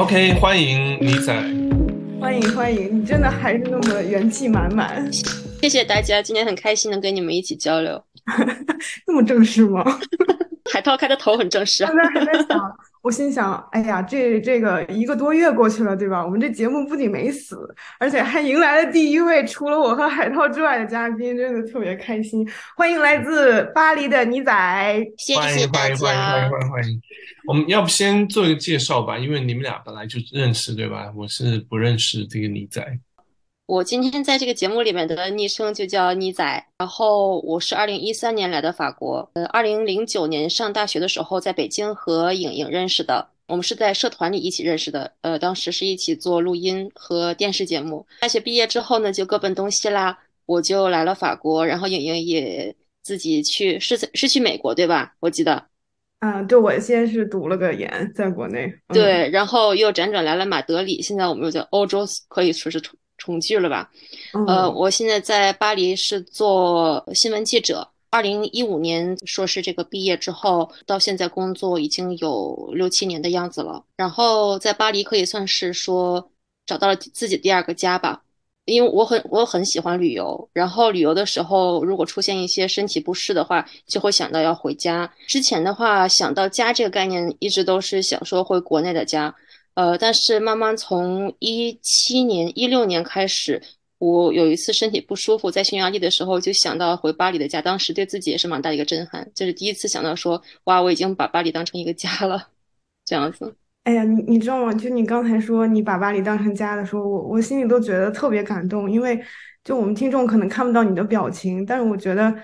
OK，欢迎尼仔，欢迎欢迎，你真的还是那么元气满满。谢谢大家，今天很开心能跟你们一起交流。那么正式吗？海涛开的头很正式。刚才还在想，我心想，哎呀，这这个一个多月过去了，对吧？我们这节目不仅没死，而且还迎来了第一位除了我和海涛之外的嘉宾，真的特别开心。欢迎来自巴黎的尼仔，谢欢迎谢大欢迎欢迎欢迎。欢迎欢迎。我们要不先做一个介绍吧，因为你们俩本来就认识，对吧？我是不认识这个尼仔。我今天在这个节目里面的昵称就叫妮仔，然后我是二零一三年来的法国，呃，二零零九年上大学的时候在北京和颖颖认识的，我们是在社团里一起认识的，呃，当时是一起做录音和电视节目。大学毕业之后呢，就各奔东西啦，我就来了法国，然后颖颖也自己去，是是去美国对吧？我记得。嗯，对，我先是读了个研，在国内，嗯，对，然后又辗转来了马德里，现在我们又在欧洲，可以说是重重聚了吧？呃，嗯我现在在巴黎是做新闻记者。二零一五年硕士这个毕业之后，到现在工作已经有六七年的样子了。然后在巴黎可以算是说找到了自己第二个家吧，因为我很我很喜欢旅游。然后旅游的时候，如果出现一些身体不适的话，就会想到要回家。之前的话，想到家这个概念，一直都是想说回国内的家。呃，但是慢慢从一七年、一六年开始，我有一次身体不舒服，在匈牙利的时候就想到回巴黎的家，当时对自己也是蛮大的一个震撼，就是第一次想到说，哇，我已经把巴黎当成一个家了，这样子。哎呀，你你知道吗？就你刚才说你把巴黎当成家的时候，我我心里都觉得特别感动，因为就我们听众可能看不到你的表情，但是我觉得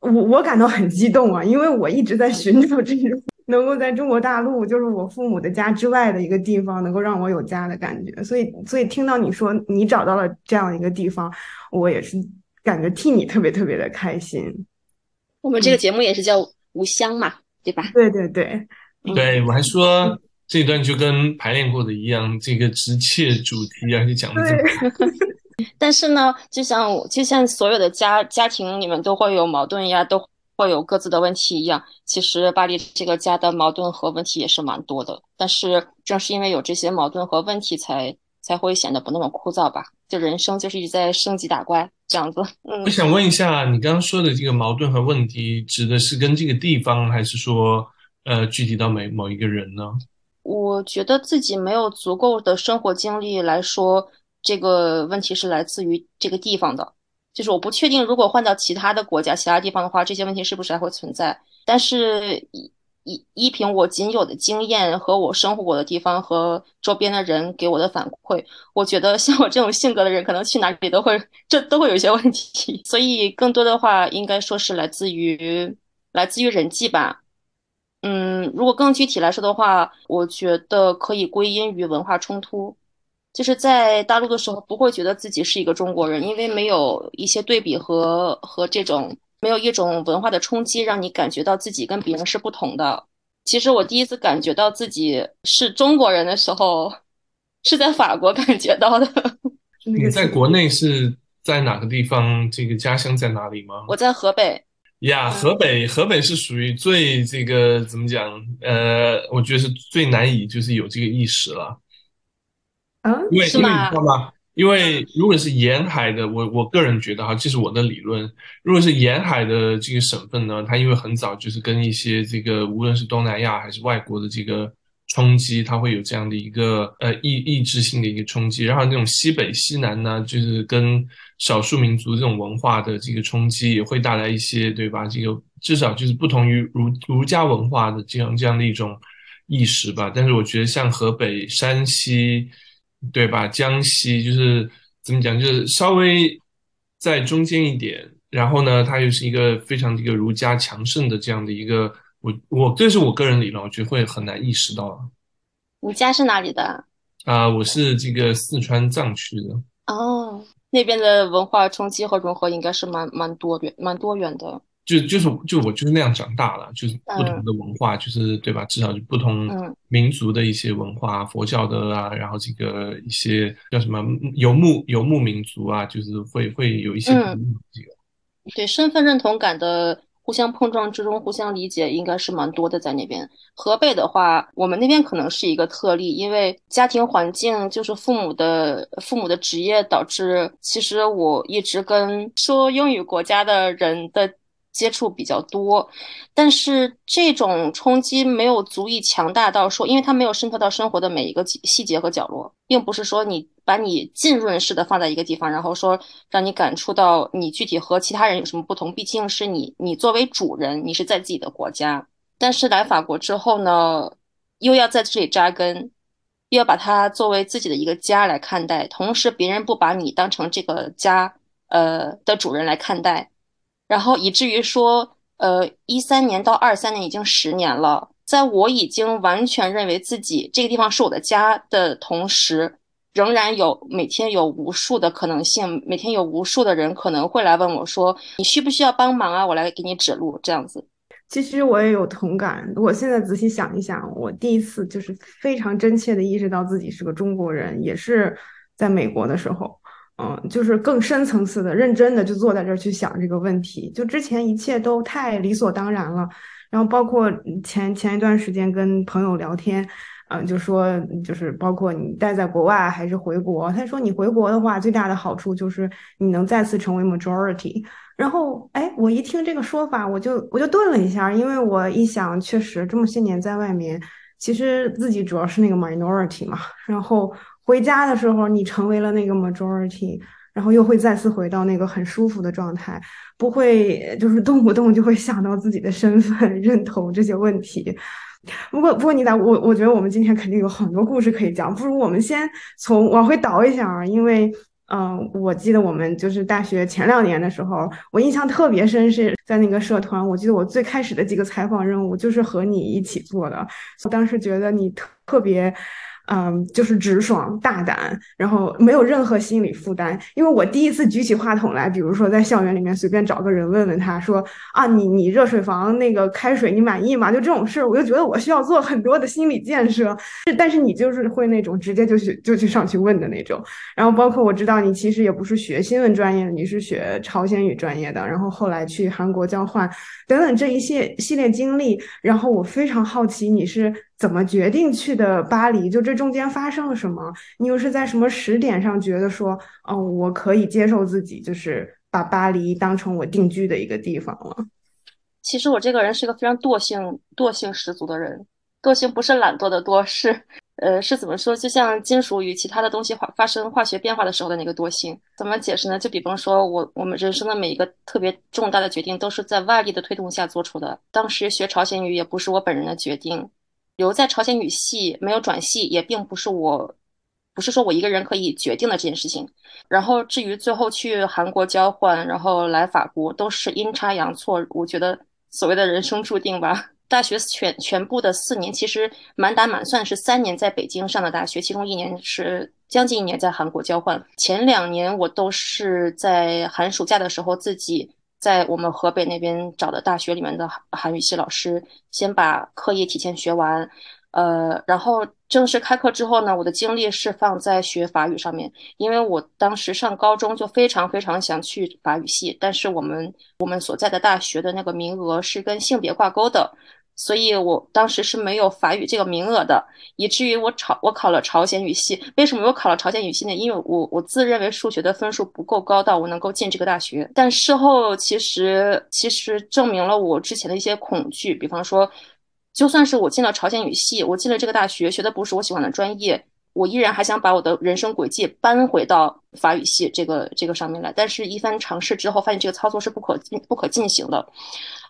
我我感到很激动啊，因为我一直在寻找这种能够在中国大陆，就是我父母的家之外的一个地方，能够让我有家的感觉。所以所以听到你说你找到了这样一个地方，我也是感觉替你特别特别的开心。我们这个节目也是叫无乡嘛，对吧？对对对，嗯对我还说这段就跟排练过的一样，这个直切主题，而且讲的这么对。但是呢，就像就像所有的家家庭里面都会有矛盾呀，都会有各自的问题一样，其实巴黎这个家的矛盾和问题也是蛮多的。但是正是因为有这些矛盾和问题才，才会显得不那么枯燥吧。就人生就是一直在升级打怪这样子。嗯我，想问一下，你刚刚说的这个矛盾和问题，指的是跟这个地方，还是说呃具体到每某一个人呢？我觉得自己没有足够的生活经历来说，这个问题是来自于这个地方的。就是我不确定，如果换到其他的国家、其他地方的话，这些问题是不是还会存在？但是依依依凭我仅有的经验和我生活过的地方和周边的人给我的反馈，我觉得像我这种性格的人，可能去哪里都会这都会有一些问题。所以更多的话，应该说是来自于来自于人际吧。嗯，如果更具体来说的话，我觉得可以归因于文化冲突。就是在大陆的时候，不会觉得自己是一个中国人，因为没有一些对比和和这种没有一种文化的冲击，让你感觉到自己跟别人是不同的。其实我第一次感觉到自己是中国人的时候，是在法国感觉到的。那个你在国内是在哪个地方？这个家乡在哪里吗？我在河北，呀，河北，河北是属于最这个怎么讲？呃，我觉得是最难以就是有这个意识了，啊，因为因为你知道吗？因为如果是沿海的，我我个人觉得哈，这是我的理论。如果是沿海的这个省份呢，它因为很早就是跟一些这个无论是东南亚还是外国的这个冲击，它会有这样的一个呃抑抑制性的一个冲击。然后那种西北西南呢，就是跟少数民族这种文化的这个冲击，也会带来一些对吧？这个至少就是不同于儒儒家文化的这样这样的一种意识吧。但是我觉得像河北、山西。对吧？江西就是怎么讲，就是稍微在中间一点，然后呢，它又是一个非常这个儒家强盛的这样的一个，我我这是我个人理论，我觉得会很难意识到你家是哪里的？啊、我是这个四川藏区的，哦，那边的文化冲击和融合应该是蛮蛮多元、蛮多元的。就就是就我就是那样长大了，就是不同的文化，就是对吧？至少就不同嗯民族的一些文化，佛教的啊，然后这个一些叫什么游牧游牧民族啊，就是会会有一些嗯这个。对身份认同感的互相碰撞之中，互相理解应该是蛮多的在那边。河北的话，我们那边可能是一个特例，因为家庭环境就是父母的父母的职业导致，其实我一直跟说英语国家的人的。接触比较多，但是这种冲击没有足以强大到说，因为它没有渗透到生活的每一个细节和角落，并不是说你把你浸润式的放在一个地方，然后说让你感触到你具体和其他人有什么不同。毕竟是你，你作为主人，你是在自己的国家，但是来法国之后呢，又要在这里扎根，又要把它作为自己的一个家来看待，同时别人不把你当成这个家呃的主人来看待。然后以至于说，呃，一三年到二三年已经十年了，在我已经完全认为自己这个地方是我的家的同时，仍然有每天有无数的可能性，每天有无数的人可能会来问我说：“你需不需要帮忙啊？我来给你指路。”这样子。其实我也有同感。我现在仔细想一想，我第一次就是非常真切的意识到自己是个中国人，也是在美国的时候。嗯，就是更深层次的、认真的就坐在这儿去想这个问题。就之前一切都太理所当然了，然后包括前前一段时间跟朋友聊天，嗯，就说就是包括你待在国外还是回国，他说你回国的话，最大的好处就是你能再次成为 majority。然后，哎，我一听这个说法，我就我就顿了一下，因为我一想，确实这么些年在外面，其实自己主要是那个 minority 嘛，然后。回家的时候，你成为了那个 majority，然后又会再次回到那个很舒服的状态，不会就是动不动就会想到自己的身份认同这些问题。不过，不过你咋我我觉得我们今天肯定有很多故事可以讲，不如我们先从往回倒一下啊，因为嗯，我记得我们就是大学前两年的时候，我印象特别深，是在那个社团，我记得我最开始的几个采访任务就是和你一起做的，我当时觉得你特别。嗯，就是直爽大胆，然后没有任何心理负担。因为我第一次举起话筒来，比如说在校园里面随便找个人问问他说啊，你你热水房那个开水你满意吗？就这种事儿，我就觉得我需要做很多的心理建设。但是你就是会那种直接就去就去上去问的那种。然后包括我知道你其实也不是学新闻专业的，你是学朝鲜语专业的，然后后来去韩国交换等等这一系系列经历，然后我非常好奇你是。怎么决定去的巴黎？就这中间发生了什么？你又是在什么时点上觉得说，哦，我可以接受自己，就是把巴黎当成我定居的一个地方了？其实我这个人是个非常惰性、惰性十足的人。惰性不是懒惰的惰，是呃，是怎么说？就像金属与其他的东西化发生化学变化的时候的那个惰性。怎么解释呢？就比方说，我我们人生的每一个特别重大的决定，都是在外力的推动下做出的。当时学朝鲜语也不是我本人的决定。留在朝鲜语系没有转系，也并不是我，不是说我一个人可以决定的这件事情。然后至于最后去韩国交换，然后来法国，都是阴差阳错。我觉得所谓的人生注定吧。大学全全部的四年，其实满打满算是三年在北京上的大学，其中一年是将近一年在韩国交换。前两年我都是在寒暑假的时候自己。在我们河北那边找的大学里面的韩语系老师，先把课业提前学完，呃，然后正式开课之后呢，我的精力是放在学法语上面，因为我当时上高中就非常非常想去法语系，但是我们我们所在的大学的那个名额是跟性别挂钩的。所以我当时是没有法语这个名额的，以至于我朝我考了朝鲜语系。为什么我考了朝鲜语系呢？因为我我自认为数学的分数不够高，到我能够进这个大学。但事后其实其实证明了我之前的一些恐惧。比方说，就算是我进了朝鲜语系，我进了这个大学，学的不是我喜欢的专业，我依然还想把我的人生轨迹搬回到法语系这个这个上面来。但是一番尝试之后，发现这个操作是不可进不可进行的。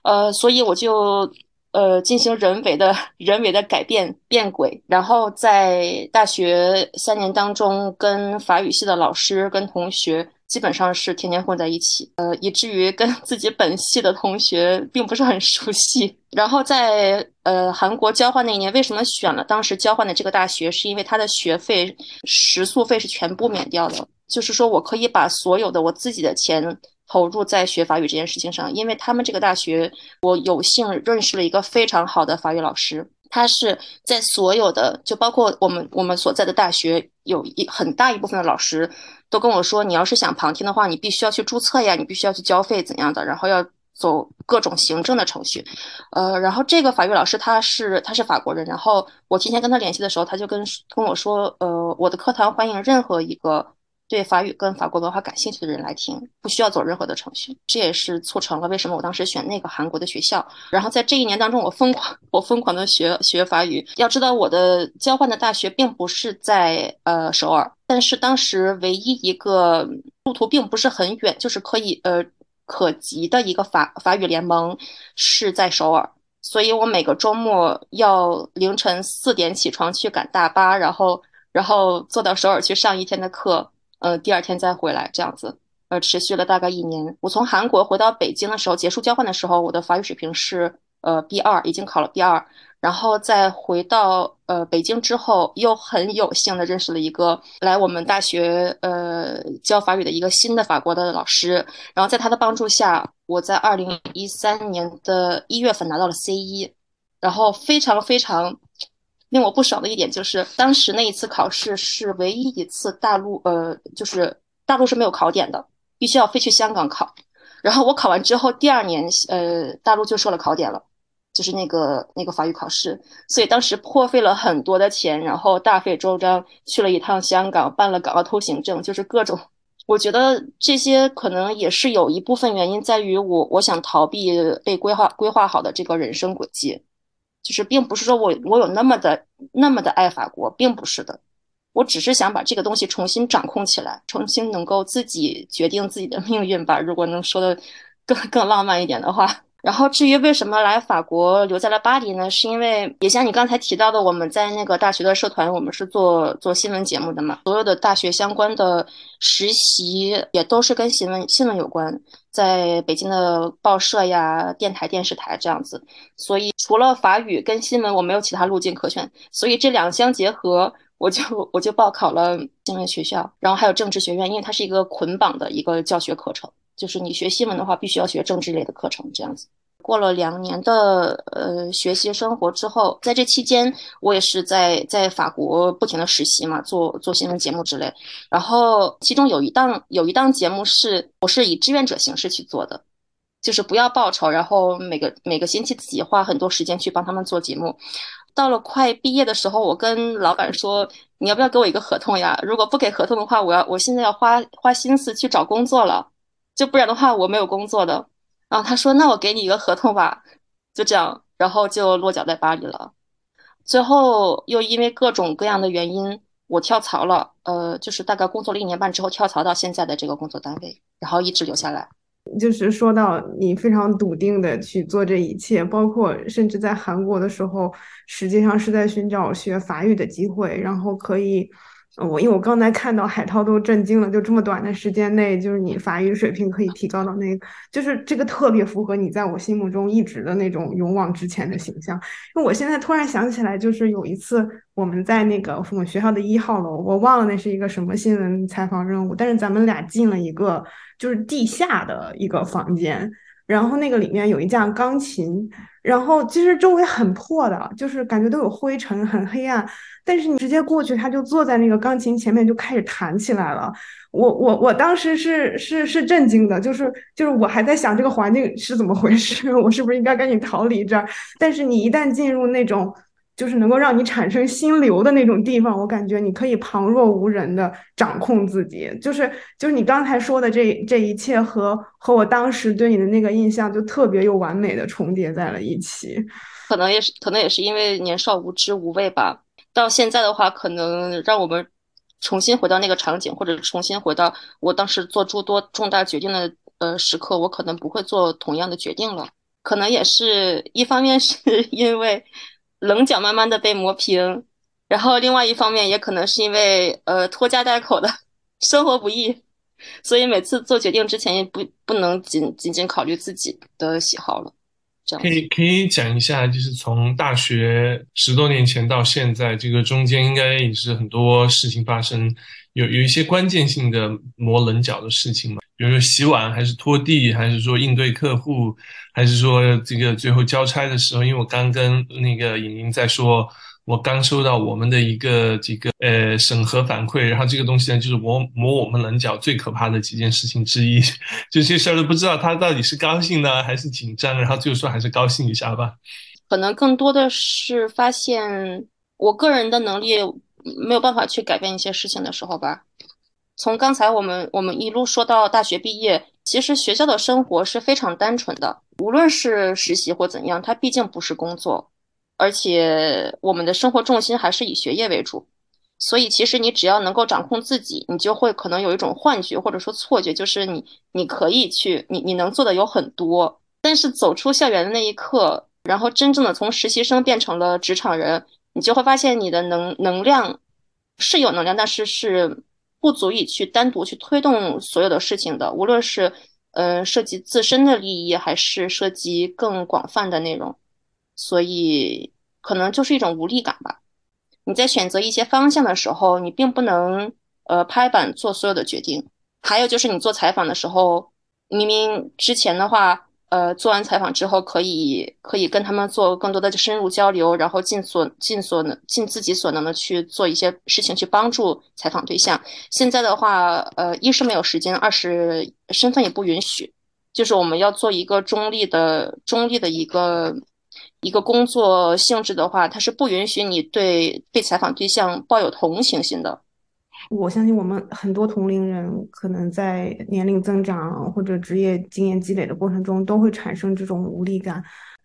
呃，所以我就。呃，进行人为的 人为的改变变轨，然后在大学三年当中，跟法语系的老师跟同学基本上是天天混在一起，呃，以至于跟自己本系的同学并不是很熟悉。然后在呃韩国交换那一年，为什么选了当时交换的这个大学？是因为他的学费、食宿费是全部免掉的，就是说我可以把所有的我自己的钱。投入在学法语这件事情上，因为他们这个大学，我有幸认识了一个非常好的法语老师。他是在所有的，就包括我们我们所在的大学，有一很大一部分的老师都跟我说，你要是想旁听的话，你必须要去注册呀，你必须要去交费怎样的，然后要走各种行政的程序。呃，然后这个法语老师他是他是法国人，然后我提前跟他联系的时候，他就跟跟我说，呃，我的课堂欢迎任何一个。对法语跟法国文化感兴趣的人来听，不需要走任何的程序，这也是促成了为什么我当时选那个韩国的学校。然后在这一年当中，我疯狂，我疯狂的学学法语。要知道，我的交换的大学并不是在呃首尔，但是当时唯一一个路途并不是很远，就是可以呃可及的一个法法语联盟是在首尔，所以我每个周末要凌晨四点起床去赶大巴，然后然后坐到首尔去上一天的课。呃，第二天再回来这样子，呃，持续了大概一年。我从韩国回到北京的时候，结束交换的时候，我的法语水平是呃 B 二，已经考了 B 二。然后再回到呃北京之后，又很有幸的认识了一个来我们大学呃教法语的一个新的法国的老师。然后在他的帮助下，我在二零一三年的一月份拿到了 C 一，然后非常非常。令我不爽的一点就是，当时那一次考试是唯一一次大陆，呃，就是大陆是没有考点的，必须要飞去香港考。然后我考完之后，第二年，呃，大陆就设了考点了，就是那个那个法语考试。所以当时破费了很多的钱，然后大费周章去了一趟香港，办了港澳通行证，就是各种。我觉得这些可能也是有一部分原因在于我，我想逃避被规划规划好的这个人生轨迹。就是并不是说我我有那么的那么的爱法国，并不是的，我只是想把这个东西重新掌控起来，重新能够自己决定自己的命运吧。如果能说的更更浪漫一点的话。然后至于为什么来法国留在了巴黎呢？是因为也像你刚才提到的，我们在那个大学的社团，我们是做做新闻节目的嘛，所有的大学相关的实习也都是跟新闻新闻有关，在北京的报社呀、电台、电视台这样子。所以除了法语跟新闻，我没有其他路径可选。所以这两相结合，我就我就报考了新闻学校，然后还有政治学院，因为它是一个捆绑的一个教学课程。就是你学新闻的话，必须要学政治类的课程，这样子。过了两年的呃学习生活之后，在这期间，我也是在在法国不停的实习嘛，做做新闻节目之类。然后其中有一档有一档节目是我是以志愿者形式去做的，就是不要报酬，然后每个每个星期自己花很多时间去帮他们做节目。到了快毕业的时候，我跟老板说：“你要不要给我一个合同呀？如果不给合同的话，我要我现在要花花心思去找工作了。”就不然的话，我没有工作的。然后他说：“那我给你一个合同吧。”就这样，然后就落脚在巴黎了。最后又因为各种各样的原因，我跳槽了。呃，就是大概工作了一年半之后，跳槽到现在的这个工作单位，然后一直留下来。就是说到你非常笃定的去做这一切，包括甚至在韩国的时候，实际上是在寻找学法语的机会，然后可以。我因为我刚才看到海涛都震惊了，就这么短的时间内，就是你法语水平可以提高到那，就是这个特别符合你在我心目中一直的那种勇往直前的形象。因为我现在突然想起来，就是有一次我们在那个我们学校的一号楼，我忘了那是一个什么新闻采访任务，但是咱们俩进了一个就是地下的一个房间，然后那个里面有一架钢琴，然后其实周围很破的，就是感觉都有灰尘，很黑暗。但是你直接过去，他就坐在那个钢琴前面就开始弹起来了。我我我当时是是是震惊的，就是就是我还在想这个环境是怎么回事，我是不是应该赶紧逃离这儿？但是你一旦进入那种就是能够让你产生心流的那种地方，我感觉你可以旁若无人的掌控自己。就是就是你刚才说的这这一切和和我当时对你的那个印象就特别又完美的重叠在了一起。可能也是可能也是因为年少无知无畏吧。到现在的话，可能让我们重新回到那个场景，或者重新回到我当时做诸多重大决定的呃时刻，我可能不会做同样的决定了。可能也是一方面是 因为棱角慢慢的被磨平，然后另外一方面也可能是因为呃拖家带口的生活不易，所以每次做决定之前也不不能仅仅仅考虑自己的喜好了。这样可以可以讲一下，就是从大学十多年前到现在，这个中间应该也是很多事情发生，有有一些关键性的磨棱角的事情嘛，比如说洗碗，还是拖地，还是说应对客户，还是说这个最后交差的时候，因为我刚跟那个尹宁在说，我刚收到我们的一个这个呃审核反馈，然后这个东西呢，就是磨磨我们棱角最可怕的几件事情之一，就这事儿都不知道他到底是高兴呢还是紧张，然后最后说还是高兴一下吧。可能更多的是发现我个人的能力没有办法去改变一些事情的时候吧。从刚才我们我们一路说到大学毕业，其实学校的生活是非常单纯的，无论是实习或怎样，它毕竟不是工作。而且我们的生活重心还是以学业为主，所以其实你只要能够掌控自己，你就会可能有一种幻觉或者说错觉，就是你你可以去，你你能做的有很多。但是走出校园的那一刻，然后真正的从实习生变成了职场人，你就会发现你的能能量是有能量，但是是不足以去单独去推动所有的事情的，无论是嗯涉及自身的利益，还是涉及更广泛的内容。所以可能就是一种无力感吧。你在选择一些方向的时候，你并不能呃拍板做所有的决定。还有就是你做采访的时候，明明之前的话，呃，做完采访之后可以可以跟他们做更多的深入交流，然后尽所尽所能尽自己所能的去做一些事情去帮助采访对象。现在的话，呃，一是没有时间，二是身份也不允许，就是我们要做一个中立的中立的一个。一个工作性质的话，它是不允许你对被采访对象抱有同情心的。我相信我们很多同龄人可能在年龄增长或者职业经验积累的过程中，都会产生这种无力感。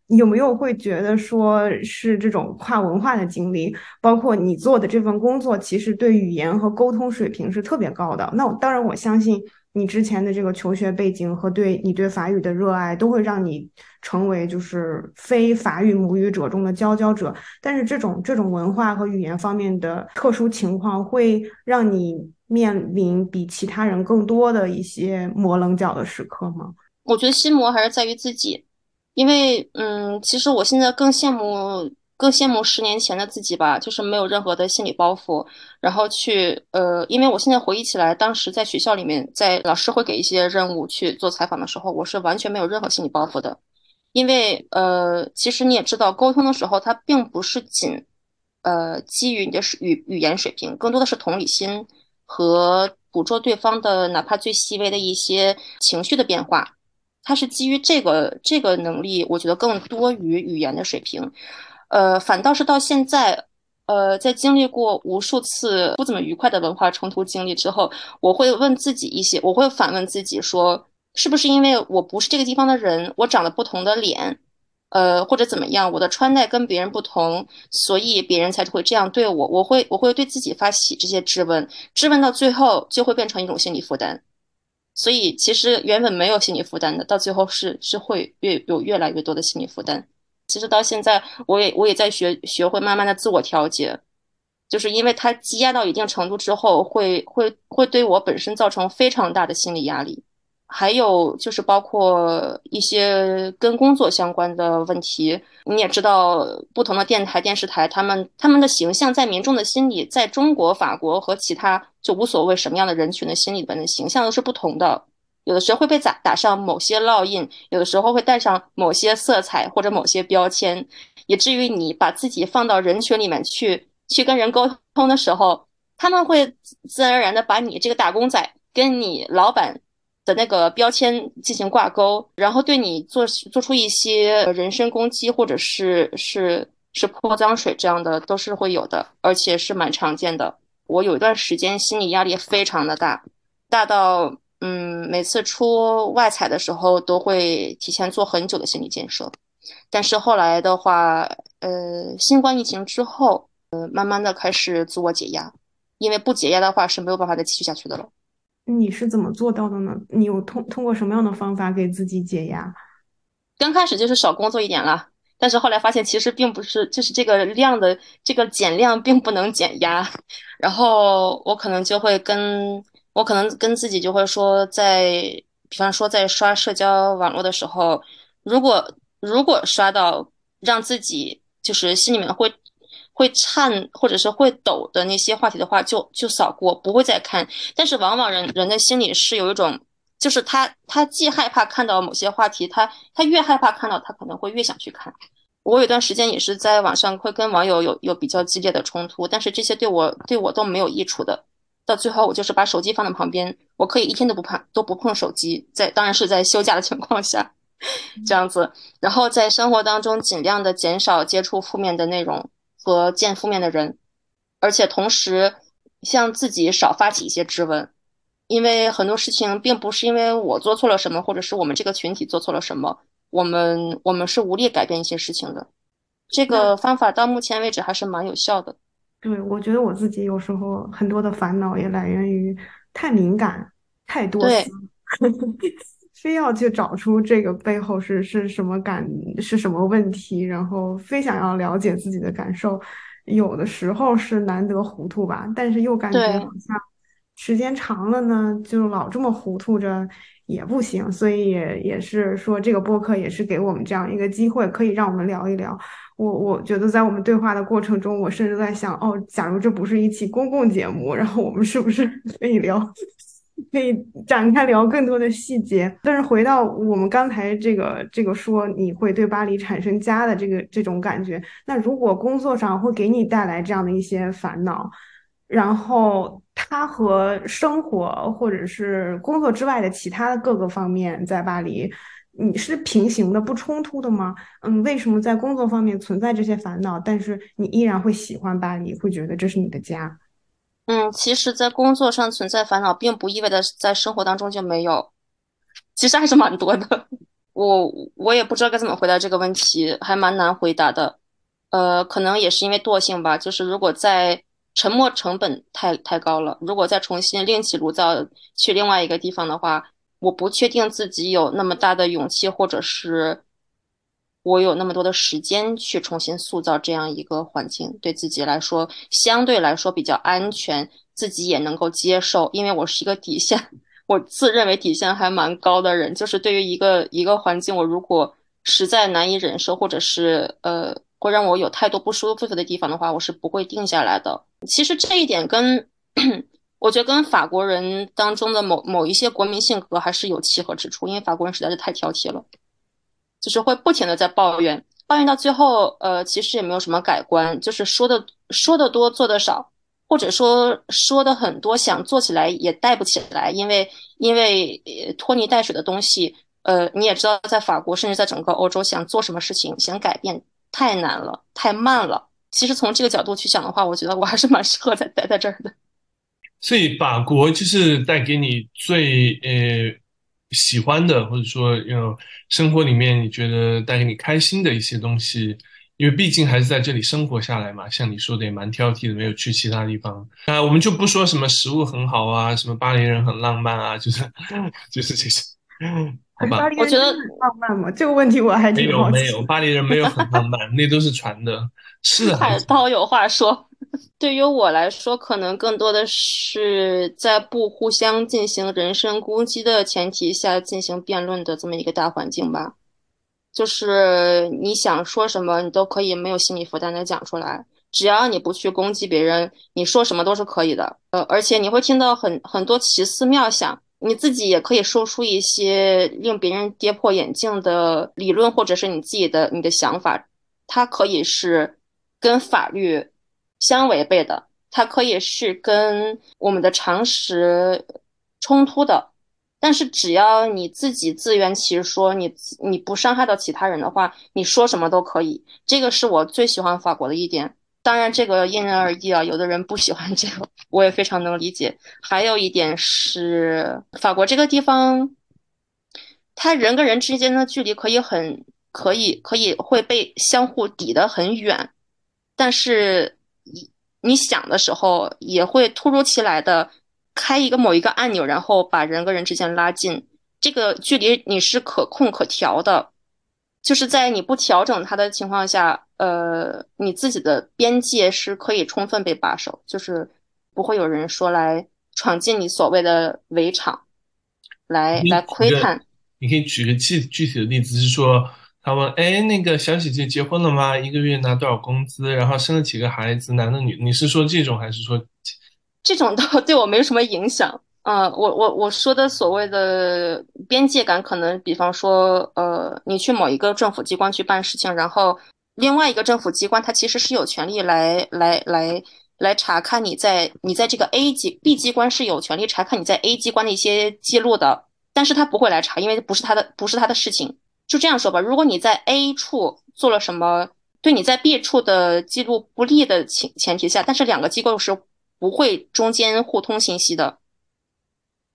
有没有会觉得说是这种跨文化的经历，包括你做的这份工作，其实对语言和沟通水平是特别高的？那当然，我相信。你之前的这个求学背景和对你对法语的热爱，都会让你成为就是非法语母语者中的佼佼者。但是这种这种文化和语言方面的特殊情况，会让你面临比其他人更多的一些磨棱角的时刻吗？我觉得心魔还是在于自己，因为嗯，其实我现在更羡慕。更羡慕十年前的自己吧，就是没有任何的心理包袱，然后去呃，因为我现在回忆起来，当时在学校里面，在老师会给一些任务去做采访的时候，我是完全没有任何心理包袱的，因为呃，其实你也知道，沟通的时候它并不是仅呃基于你的语语言水平，更多的是同理心和捕捉对方的哪怕最细微的一些情绪的变化，它是基于这个这个能力，我觉得更多于语言的水平。呃，反倒是到现在，呃，在经历过无数次不怎么愉快的文化冲突经历之后，我会问自己一些，我会反问自己说，是不是因为我不是这个地方的人，我长得不同的脸，呃，或者怎么样，我的穿戴跟别人不同，所以别人才会这样对我？我会我会对自己发起这些质问，质问到最后就会变成一种心理负担。所以其实原本没有心理负担的，到最后是是会越有越来越多的心理负担。其实到现在，我也我也在学学会慢慢的自我调节，就是因为它积压到一定程度之后，会会会对我本身造成非常大的心理压力。还有就是包括一些跟工作相关的问题，你也知道，不同的电台、电视台，他们他们的形象在民众的心里，在中国、法国和其他就无所谓什么样的人群的心里边的形象都是不同的。有的时候会被打打上某些烙印，有的时候会带上某些色彩或者某些标签，以至于你把自己放到人群里面去，去跟人沟通的时候，他们会自然而然的把你这个打工仔跟你老板的那个标签进行挂钩，然后对你做做出一些人身攻击，或者是是是泼脏水这样的都是会有的，而且是蛮常见的。我有一段时间心理压力非常的大，大到。嗯，每次出外采的时候都会提前做很久的心理建设，但是后来的话，呃，新冠疫情之后，呃，慢慢的开始自我解压，因为不解压的话是没有办法再继续下去的了。你是怎么做到的呢？你有通通过什么样的方法给自己解压？刚开始就是少工作一点了，但是后来发现其实并不是，就是这个量的这个减量并不能减压，然后我可能就会跟。我可能跟自己就会说，在比方说在刷社交网络的时候，如果如果刷到让自己就是心里面会会颤或者是会抖的那些话题的话，就就扫过，不会再看。但是往往人人的心里是有一种，就是他他既害怕看到某些话题，他他越害怕看到，他可能会越想去看。我有段时间也是在网上会跟网友有有比较激烈的冲突，但是这些对我对我都没有益处的。到最后，我就是把手机放在旁边，我可以一天都不碰都不碰手机，在当然是在休假的情况下，这样子。然后在生活当中尽量的减少接触负面的内容和见负面的人，而且同时向自己少发起一些质问，因为很多事情并不是因为我做错了什么，或者是我们这个群体做错了什么。我们我们是无力改变一些事情的，这个方法到目前为止还是蛮有效的。对，我觉得我自己有时候很多的烦恼也来源于太敏感、太多思，非要去找出这个背后是是什么感是什么问题，然后非想要了解自己的感受，有的时候是难得糊涂吧，但是又感觉好像时间长了呢，就老这么糊涂着。也不行，所以也也是说，这个播客也是给我们这样一个机会，可以让我们聊一聊。我我觉得在我们对话的过程中，我甚至在想，哦，假如这不是一期公共节目，然后我们是不是 可以聊，可以展开聊更多的细节？但是回到我们刚才这个这个说，你会对巴黎产生家的这个这种感觉，那如果工作上会给你带来这样的一些烦恼？然后它和生活或者是工作之外的其他的各个方面在巴黎，你是平行的不冲突的吗？嗯，为什么在工作方面存在这些烦恼，但是你依然会喜欢巴黎，会觉得这是你的家？嗯，其实，在工作上存在烦恼，并不意味着在生活当中就没有，其实还是蛮多的。我我也不知道该怎么回答这个问题，还蛮难回答的。呃，可能也是因为惰性吧，就是如果在。沉没成本太太高了。如果再重新另起炉灶去另外一个地方的话，我不确定自己有那么大的勇气，或者是我有那么多的时间去重新塑造这样一个环境，对自己来说相对来说比较安全，自己也能够接受。因为我是一个底线，我自认为底线还蛮高的人，就是对于一个一个环境，我如果实在难以忍受，或者是呃。会让我有太多不舒服的地方的话，我是不会定下来的。其实这一点跟我觉得跟法国人当中的某某一些国民性格还是有契合之处，因为法国人实在是太挑剔了，就是会不停的在抱怨，抱怨到最后，呃，其实也没有什么改观，就是说的说的多，做的少，或者说说的很多，想做起来也带不起来，因为因为拖泥带水的东西，呃，你也知道，在法国甚至在整个欧洲，想做什么事情，想改变。太难了，太慢了。其实从这个角度去想的话，我觉得我还是蛮适合在待在这儿的。所以法国就是带给你最呃喜欢的，或者说有生活里面你觉得带给你开心的一些东西，因为毕竟还是在这里生活下来嘛。像你说的也蛮挑剔的，没有去其他地方。啊，我们就不说什么食物很好啊，什么巴黎人很浪漫啊，就是 就是这些。巴黎人觉得浪漫吗？这个问题我还没有没有，巴黎人没有很浪漫，那都是传的。是海涛有话说。对于我来说，可能更多的是在不互相进行人身攻击的前提下进行辩论的这么一个大环境吧。就是你想说什么，你都可以没有心理负担的讲出来，只要你不去攻击别人，你说什么都是可以的。呃，而且你会听到很很多奇思妙想。你自己也可以说出一些令别人跌破眼镜的理论，或者是你自己的你的想法，它可以是跟法律相违背的，它可以是跟我们的常识冲突的，但是只要你自己自圆其说，你你不伤害到其他人的话，你说什么都可以。这个是我最喜欢法国的一点。当然，这个因人而异啊，有的人不喜欢这个，我也非常能理解。还有一点是，法国这个地方，他人跟人之间的距离可以很，可以，可以会被相互抵得很远，但是你你想的时候，也会突如其来的开一个某一个按钮，然后把人跟人之间拉近。这个距离你是可控可调的，就是在你不调整它的情况下。呃，你自己的边界是可以充分被把守，就是不会有人说来闯进你所谓的围场，来来窥探。你可以举个具具体的例子，是说他问，哎，那个小姐姐结婚了吗？一个月拿多少工资？然后生了几个孩子，男的女？你是说这种，还是说这种倒 对我没有什么影响？嗯，我我我说的所谓的边界感，可能比方说，呃，你去某一个政府机关去办事情，然后。另外一个政府机关，它其实是有权利来来来来查看你在你在这个 A 机 B 机关是有权利查看你在 A 机关的一些记录的，但是他不会来查，因为不是他的不是他的事情。就这样说吧，如果你在 A 处做了什么对你在 B 处的记录不利的前前提下，但是两个机构是不会中间互通信息的。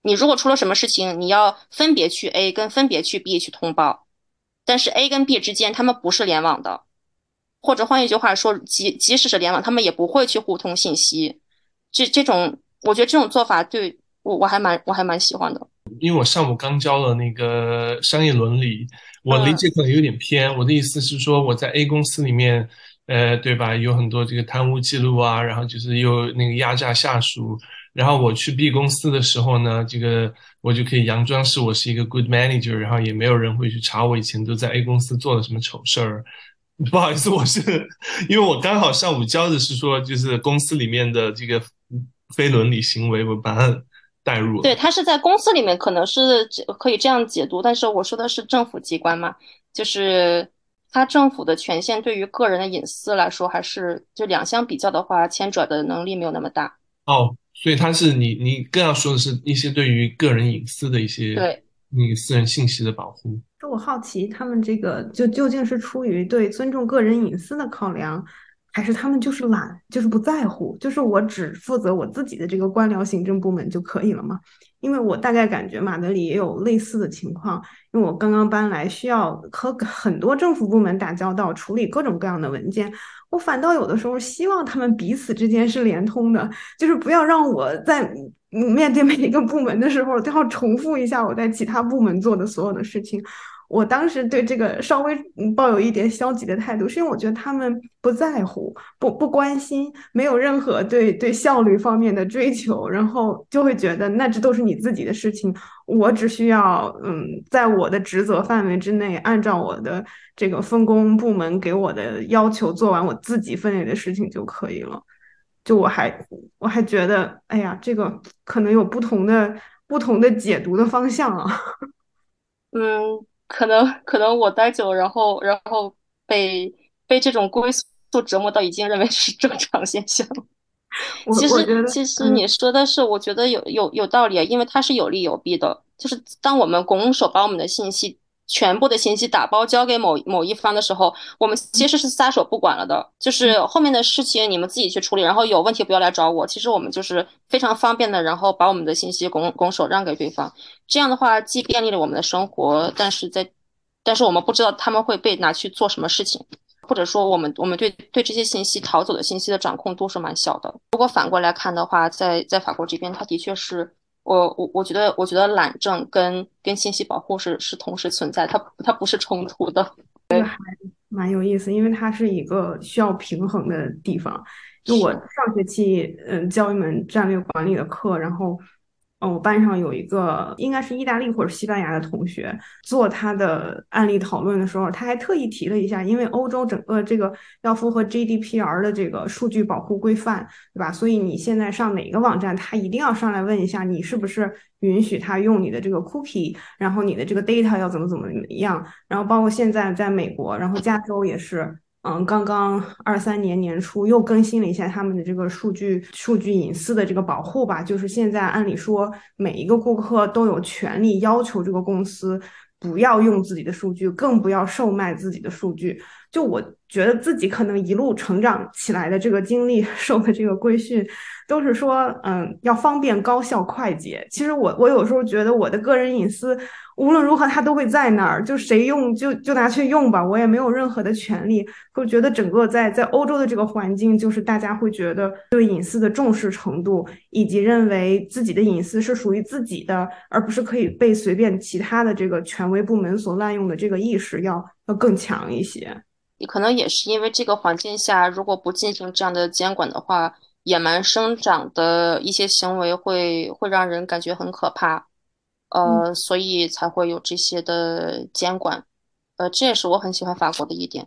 你如果出了什么事情，你要分别去 A 跟分别去 B 去通报，但是 A 跟 B 之间他们不是联网的，或者换一句话说，即即使是联网，他们也不会去互通信息。这这种，我觉得这种做法对我我还蛮我还蛮喜欢的。因为我上午刚教了那个商业伦理，我理解可能有点偏。我的意思是说，我在 A 公司里面，呃，对吧？有很多这个贪污记录啊，然后就是又那个压榨下属。然后我去 B 公司的时候呢，这个我就可以佯装是我是一个 good manager，然后也没有人会去查我以前都在 A 公司做了什么丑事儿。不好意思，我是因为我刚好上午教的是说，就是公司里面的这个非伦理行为，我把它。代入对他是在公司里面可能是可以这样解读，但是我说的是政府机关嘛，就是他政府的权限对于个人的隐私来说，还是就两相比较的话，前者的能力没有那么大。哦，所以他是你你更要说的是一些对于个人隐私的一些对那个私人信息的保护。就我好奇，他们这个就究竟是出于对尊重个人隐私的考量？还是他们就是懒，就是不在乎，就是我只负责我自己的这个官僚行政部门就可以了嘛？因为我大概感觉马德里也有类似的情况，因为我刚刚搬来，需要和很多政府部门打交道，处理各种各样的文件。我反倒有的时候希望他们彼此之间是连通的，就是不要让我在面对每一个部门的时候都要重复一下我在其他部门做的所有的事情。我当时对这个稍微抱有一点消极的态度，是因为我觉得他们不在乎、不不关心，没有任何对对效率方面的追求，然后就会觉得那这都是你自己的事情，我只需要嗯，在我的职责范围之内，按照我的这个分工部门给我的要求做完我自己分内的事情就可以了。就我还我还觉得，哎呀，这个可能有不同的不同的解读的方向啊。嗯。可能可能我待久，然后然后被被这种归宿折磨到，已经认为是正常现象。其实其实你说的是，我觉得有有有道理啊，因为它是有利有弊的。就是当我们拱手把我们的信息全部的信息打包交给某某一方的时候，我们其实是撒手不管了的。就是后面的事情你们自己去处理，然后有问题不要来找我。其实我们就是非常方便的，然后把我们的信息拱拱手让给对方。这样的话，既便利了我们的生活，但是在但是我们不知道他们会被拿去做什么事情，或者说我们我们对对这些信息逃走的信息的掌控度是蛮小的。如果反过来看的话，在在法国这边，它的确是我我我觉得我觉得懒政跟跟信息保护是是同时存在，它它不是冲突的。这个还蛮有意思，因为它是一个需要平衡的地方。就我上学期嗯教一门战略管理的课，然后。哦，我班上有一个应该是意大利或者西班牙的同学，做他的案例讨论的时候，他还特意提了一下，因为欧洲整个这个要符合 GDPR 的这个数据保护规范，对吧？所以你现在上哪个网站，他一定要上来问一下你是不是允许他用你的这个 cookie，然后你的这个 data 要怎么怎么样，然后包括现在在美国，然后加州也是。嗯，刚刚二三年年初又更新了一下他们的这个数据数据隐私的这个保护吧，就是现在按理说每一个顾客都有权利要求这个公司不要用自己的数据，更不要售卖自己的数据。就我觉得自己可能一路成长起来的这个经历，受的这个规训，都是说，嗯，要方便、高效、快捷。其实我我有时候觉得我的个人隐私。无论如何，它都会在那儿，就谁用就就拿去用吧，我也没有任何的权利。会觉得整个在在欧洲的这个环境，就是大家会觉得对隐私的重视程度，以及认为自己的隐私是属于自己的，而不是可以被随便其他的这个权威部门所滥用的这个意识，要要更强一些。可能也是因为这个环境下，如果不进行这样的监管的话，野蛮生长的一些行为会会让人感觉很可怕。呃，所以才会有这些的监管，呃，这也是我很喜欢法国的一点。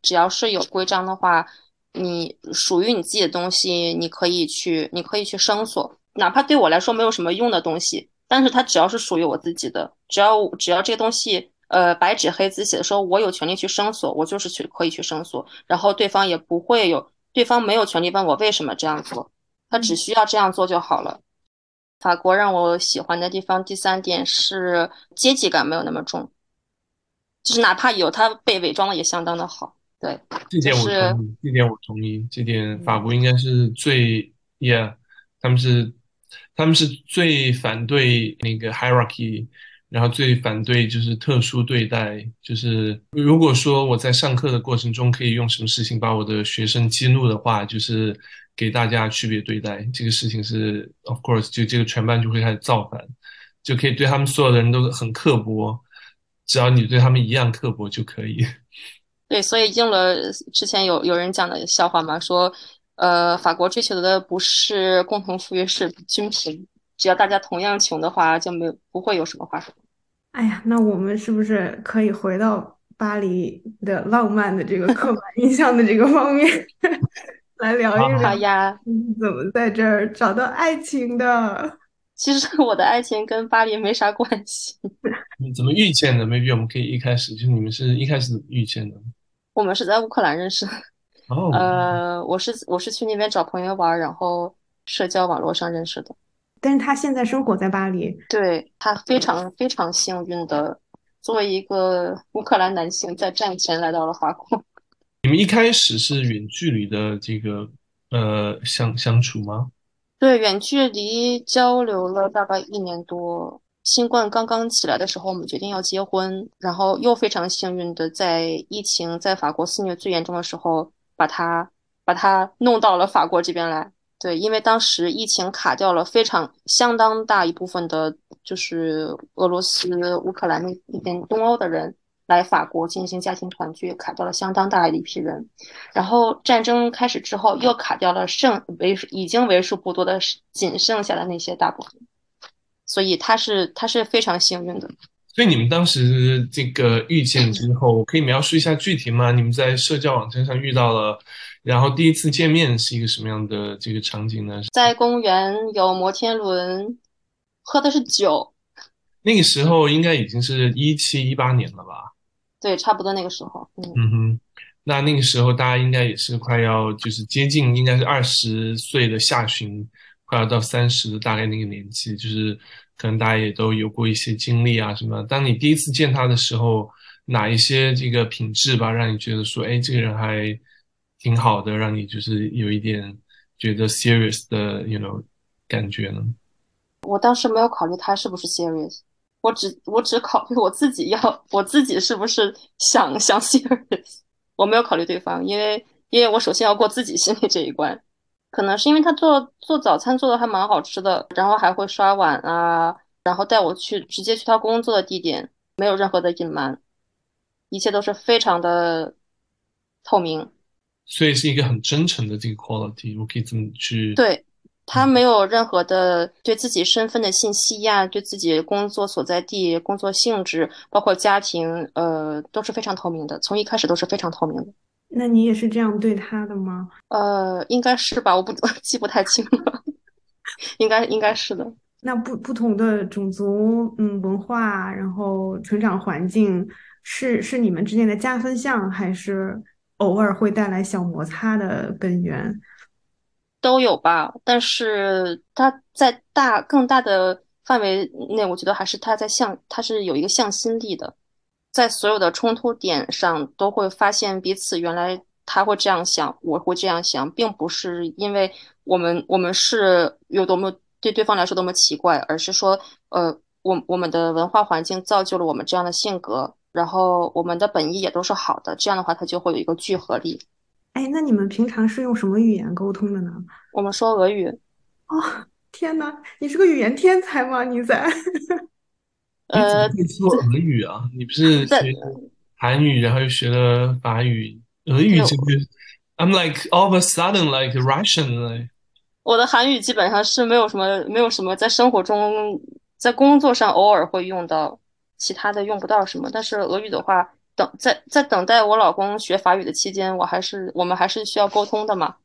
只要是有规章的话，你属于你自己的东西，你可以去，你可以去申索，哪怕对我来说没有什么用的东西，但是它只要是属于我自己的，只要只要这个东西呃白纸黑字写的说，我有权利去申诉，我就是去可以去申诉，然后对方也不会有，对方没有权利问我为什么这样做，他只需要这样做就好了。法国让我喜欢的地方，第三点是阶级感没有那么重，就是哪怕有，他被伪装的也相当的好。对，这点我同意，这点我同意，这点法国应该是最，yeah，他们是他们是最反对那个 hierarchy，然后最反对就是特殊对待，就是如果说我在上课的过程中可以用什么事情把我的学生激怒的话，就是。给大家区别对待这个事情是，of course，就这个全班就会开始造反，就可以对他们所有的人都很刻薄，只要你对他们一样刻薄就可以。对，所以应了之前有有人讲的笑话嘛，说，呃，法国追求的不是共同富裕，是均贫，只要大家同样穷的话，就没有不会有什么话说。哎呀，那我们是不是可以回到巴黎的浪漫的这个刻板印象的这个方面？来聊一聊呀，怎么在这儿找到爱情的？其实我的爱情跟巴黎没啥关系。你 怎么遇见的？maybe 我们可以一开始就是你们是一开始遇见的。我们是在乌克兰认识。哦。呃，我是我是去那边找朋友玩，然后社交网络上认识的。但是他现在生活在巴黎。对他非常非常幸运的，作为一个乌克兰男性，在战前来到了法国。你们一开始是远距离的这个呃相相处吗？对，远距离交流了大概一年多。新冠刚刚起来的时候，我们决定要结婚，然后又非常幸运的在疫情在法国肆虐最严重的时候，把他把他弄到了法国这边来。对，因为当时疫情卡掉了非常相当大一部分的，就是俄罗斯、乌克兰那那边东欧的人。来法国进行家庭团聚，卡掉了相当大的一批人。然后战争开始之后，又卡掉了剩为已经为数不多的仅剩下的那些大部分。所以他是他是非常幸运的。所以你们当时这个遇见之后，可以描述一下具体吗？你们在社交网站上遇到了，然后第一次见面是一个什么样的这个场景呢？在公园有摩天轮，喝的是酒。那个时候应该已经是一七一八年了吧？对，差不多那个时候。嗯哼，那那个时候大家应该也是快要就是接近，应该是二十岁的下旬，快要到三十的大概那个年纪，就是可能大家也都有过一些经历啊什么。当你第一次见他的时候，哪一些这个品质吧，让你觉得说，哎，这个人还挺好的，让你就是有一点觉得 serious 的，you know，感觉呢？我当时没有考虑他是不是 serious。我只我只考虑我自己要 我自己是不是想想 serious，我没有考虑对方，因为因为我首先要过自己心里这一关。可能是因为他做做早餐做的还蛮好吃的，然后还会刷碗啊，然后带我去直接去他工作的地点，没有任何的隐瞒，一切都是非常的透明。所以是一个很真诚的这个 quality，我可以这么去对。他没有任何的对自己身份的信息呀，对自己工作所在地、工作性质，包括家庭，呃，都是非常透明的。从一开始都是非常透明的。那你也是这样对他的吗？呃，应该是吧，我不 记不太清了，应该应该是的。那不不同的种族，嗯，文化，然后成长环境，是是你们之间的加分项，还是偶尔会带来小摩擦的根源？都有吧，但是它在大更大的范围内，我觉得还是它在向，它是有一个向心力的，在所有的冲突点上都会发现彼此原来他会这样想，我会这样想，并不是因为我们我们是有多么对对方来说多么奇怪，而是说，呃，我我们的文化环境造就了我们这样的性格，然后我们的本意也都是好的，这样的话它就会有一个聚合力。哎，那你们平常是用什么语言沟通的呢？我们说俄语。哦，天哪，你是个语言天才吗？你在？呃，你说俄语啊？你不是学韩语，然后又学了法语，俄语这个，I'm like all of a sudden like Russian。我的韩语基本上是没有什么，没有什么在生活中，在工作上偶尔会用到，其他的用不到什么。但是俄语的话。等在在等待我老公学法语的期间，我还是我们还是需要沟通的嘛。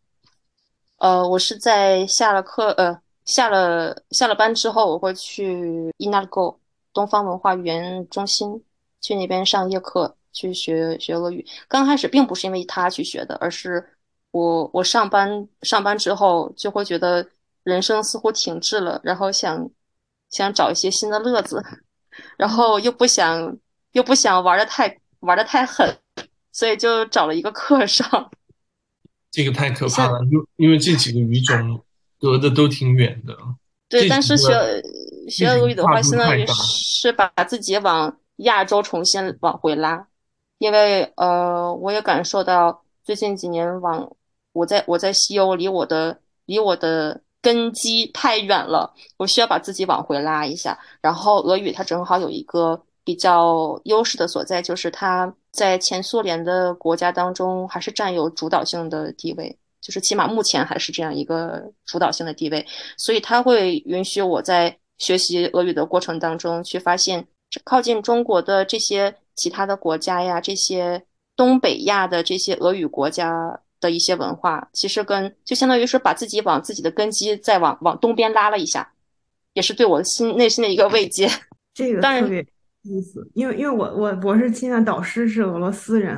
呃，我是在下了课，呃，下了下了班之后，我会去 Inago 东方文化语言中心去那边上夜课去学学俄语。刚开始并不是因为他去学的，而是我我上班上班之后就会觉得人生似乎停滞了，然后想想找一些新的乐子，然后又不想又不想玩的太玩的太狠，所以就找了一个课上。这个太可怕了，因因为这几个语种隔的都挺远的。对，但是学学俄语的话，相当于是把自己往亚洲重新往回拉，因为呃，我也感受到最近几年往我在我在西欧，离我的离我的根基太远了，我需要把自己往回拉一下。然后俄语它正好有一个比较优势的所在，就是它。在前苏联的国家当中，还是占有主导性的地位，就是起码目前还是这样一个主导性的地位，所以它会允许我在学习俄语的过程当中，去发现靠近中国的这些其他的国家呀，这些东北亚的这些俄语国家的一些文化，其实跟就相当于是把自己往自己的根基再往往东边拉了一下，也是对我心内心的一个慰藉。这个特别。意思，因为因为我我博士期的导师是俄罗斯人，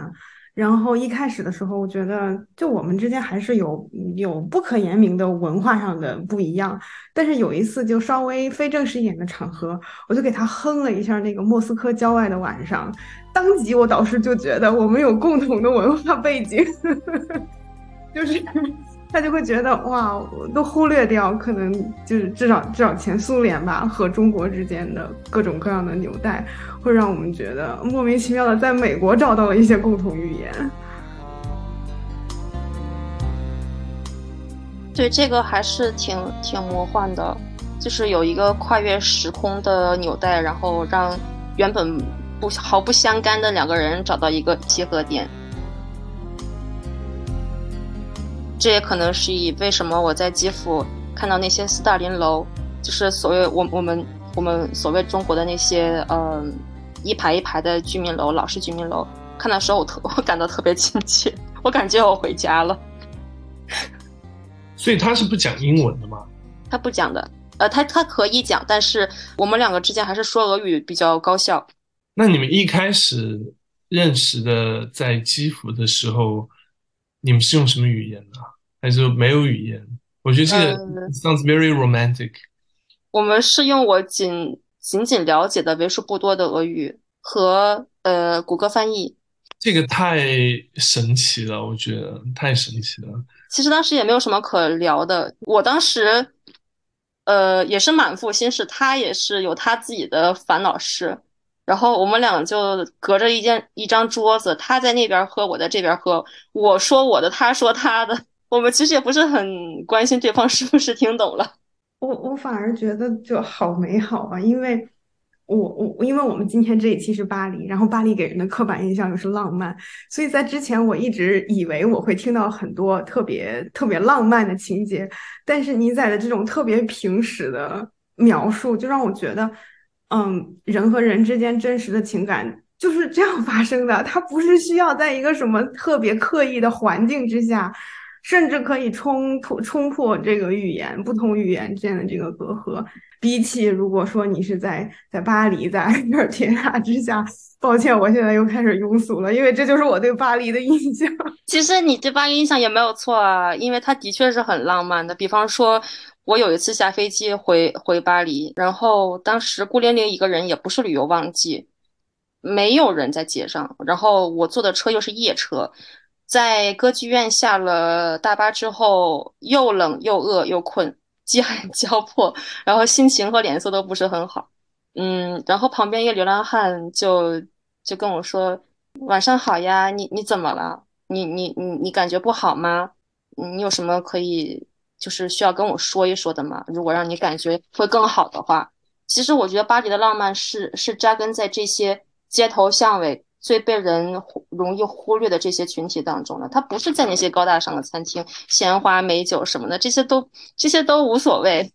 然后一开始的时候，我觉得就我们之间还是有有不可言明的文化上的不一样。但是有一次就稍微非正式一点的场合，我就给他哼了一下那个莫斯科郊外的晚上，当即我导师就觉得我们有共同的文化背景，就是。他就会觉得哇，我都忽略掉可能就是至少至少前苏联吧和中国之间的各种各样的纽带，会让我们觉得莫名其妙的在美国找到了一些共同语言。对，这个还是挺挺魔幻的，就是有一个跨越时空的纽带，然后让原本不毫不相干的两个人找到一个契合点。这也可能是以为什么我在基辅看到那些斯大林楼，就是所谓我我们我们所谓中国的那些嗯一排一排的居民楼，老式居民楼，看的时候我特我感到特别亲切，我感觉我回家了。所以他是不讲英文的吗？他不讲的，呃，他他可以讲，但是我们两个之间还是说俄语比较高效。那你们一开始认识的在基辅的时候？你们是用什么语言呢？还是没有语言？我觉得这个 sounds very romantic。我们是用我仅仅仅了解的为数不多的俄语和呃谷歌翻译。这个太神奇了，我觉得太神奇了。其实当时也没有什么可聊的。我当时呃也是满腹心事，他也是有他自己的烦恼事。然后我们俩就隔着一间一张桌子，他在那边喝，我在这边喝。我说我的，他说他的。我们其实也不是很关心对方是不是听懂了。我我反而觉得就好美好啊，因为我我因为我们今天这一期是巴黎，然后巴黎给人的刻板印象又是浪漫，所以在之前我一直以为我会听到很多特别特别浪漫的情节，但是尼采的这种特别平实的描述，就让我觉得。嗯，人和人之间真实的情感就是这样发生的。他不是需要在一个什么特别刻意的环境之下，甚至可以冲突冲破这个语言不同语言之间的这个隔阂。比起如果说你是在在巴黎，在埃菲尔铁塔之下，抱歉，我现在又开始庸俗了，因为这就是我对巴黎的印象。其实你对巴黎印象也没有错啊，因为它的确是很浪漫的。比方说。我有一次下飞机回回巴黎，然后当时孤零零一个人，也不是旅游旺季，没有人在街上。然后我坐的车又是夜车，在歌剧院下了大巴之后，又冷又饿又困，饥寒交迫，然后心情和脸色都不是很好。嗯，然后旁边一个流浪汉就就跟我说：“晚上好呀，你你怎么了？你你你你感觉不好吗？你有什么可以？”就是需要跟我说一说的嘛。如果让你感觉会更好的话，其实我觉得巴黎的浪漫是是扎根在这些街头巷尾最被人容易忽略的这些群体当中的。它不是在那些高大上的餐厅、鲜花美酒什么的，这些都这些都无所谓。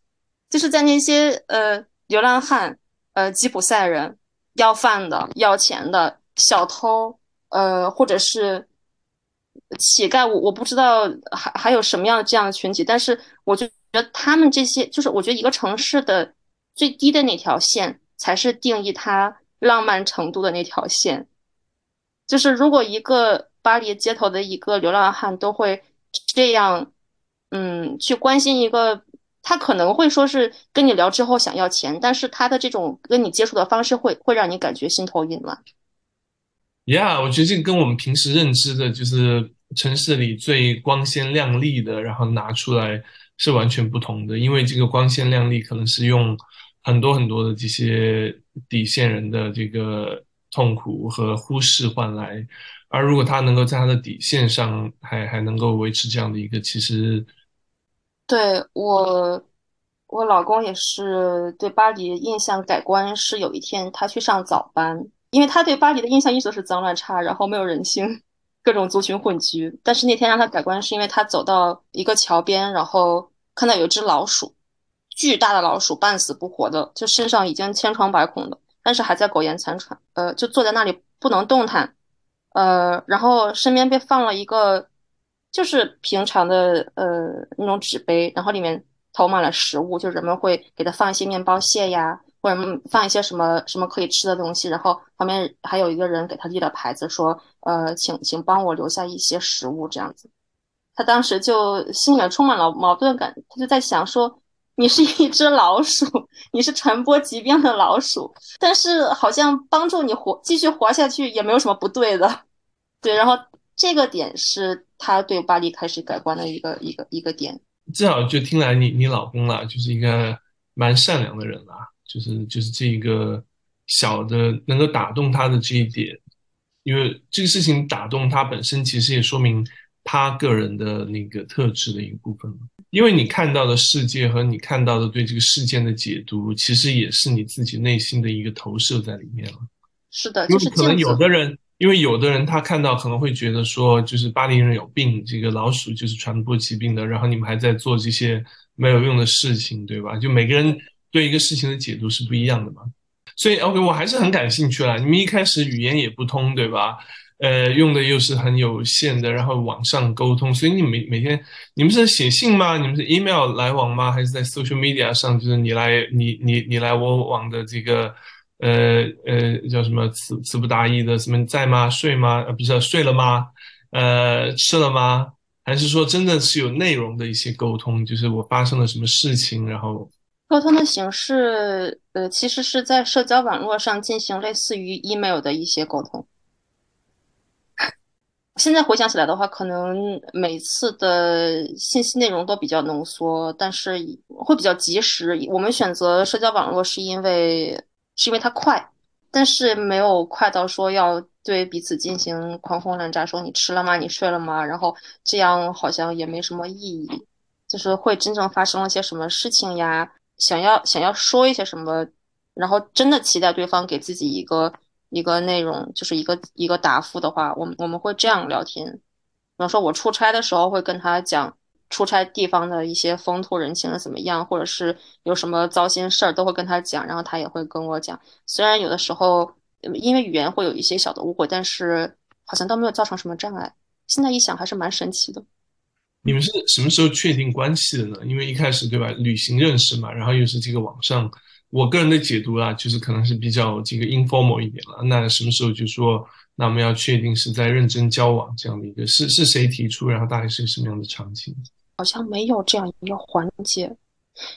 就是在那些呃流浪汉、呃吉普赛人、要饭的、要钱的小偷，呃或者是。乞丐，我我不知道还还有什么样的这样的群体，但是我就觉得他们这些，就是我觉得一个城市的最低的那条线，才是定义它浪漫程度的那条线。就是如果一个巴黎街头的一个流浪汉都会这样，嗯，去关心一个，他可能会说是跟你聊之后想要钱，但是他的这种跟你接触的方式会会让你感觉心头一暖。Yeah，我觉得这个跟我们平时认知的，就是城市里最光鲜亮丽的，然后拿出来是完全不同的。因为这个光鲜亮丽可能是用很多很多的这些底线人的这个痛苦和忽视换来，而如果他能够在他的底线上还还能够维持这样的一个，其实对我，我老公也是对巴黎印象改观，是有一天他去上早班。因为他对巴黎的印象一直都是脏乱差，然后没有人性，各种族群混居。但是那天让他改观，是因为他走到一个桥边，然后看到有一只老鼠，巨大的老鼠，半死不活的，就身上已经千疮百孔的，但是还在苟延残喘，呃，就坐在那里不能动弹，呃，然后身边被放了一个就是平常的呃那种纸杯，然后里面投满了食物，就人们会给他放一些面包屑呀。或者放一些什么什么可以吃的东西，然后旁边还有一个人给他立了牌子，说：“呃，请请帮我留下一些食物。”这样子，他当时就心里面充满了矛盾感，他就在想说：“你是一只老鼠，你是传播疾病的老鼠，但是好像帮助你活继续活下去也没有什么不对的。”对，然后这个点是他对巴黎开始改观的一个一个一个点。至少就听来你你老公了，就是一个蛮善良的人啦。就是就是这一个小的能够打动他的这一点，因为这个事情打动他本身，其实也说明他个人的那个特质的一个部分因为你看到的世界和你看到的对这个事件的解读，其实也是你自己内心的一个投射在里面了。是的，就是可能有的人，因为有的人他看到可能会觉得说，就是巴黎人有病，这个老鼠就是传播疾病的，然后你们还在做这些没有用的事情，对吧？就每个人。对一个事情的解读是不一样的嘛，所以 OK，我还是很感兴趣了。你们一开始语言也不通，对吧？呃，用的又是很有限的，然后网上沟通，所以你每每天你们是写信吗？你们是 email 来往吗？还是在 social media 上，就是你来你你你来我往的这个呃呃叫什么词词不达意的什么在吗？睡吗？呃，不是睡了吗？呃，吃了吗？还是说真的是有内容的一些沟通？就是我发生了什么事情，然后。沟通的形式，呃，其实是在社交网络上进行类似于 email 的一些沟通。现在回想起来的话，可能每次的信息内容都比较浓缩，但是会比较及时。我们选择社交网络是因为是因为它快，但是没有快到说要对彼此进行狂轰滥炸，说你吃了吗？你睡了吗？然后这样好像也没什么意义。就是会真正发生了些什么事情呀？想要想要说一些什么，然后真的期待对方给自己一个一个内容，就是一个一个答复的话，我们我们会这样聊天。比方说，我出差的时候会跟他讲出差地方的一些风土人情怎么样，或者是有什么糟心事儿都会跟他讲，然后他也会跟我讲。虽然有的时候因为语言会有一些小的误会，但是好像都没有造成什么障碍。现在一想还是蛮神奇的。你们是什么时候确定关系的呢？因为一开始对吧，旅行认识嘛，然后又是这个网上，我个人的解读啊，就是可能是比较这个 informal 一点了。那什么时候就说，那我们要确定是在认真交往这样的一个，是是谁提出，然后大概是个什么样的场景？好像没有这样一个环节，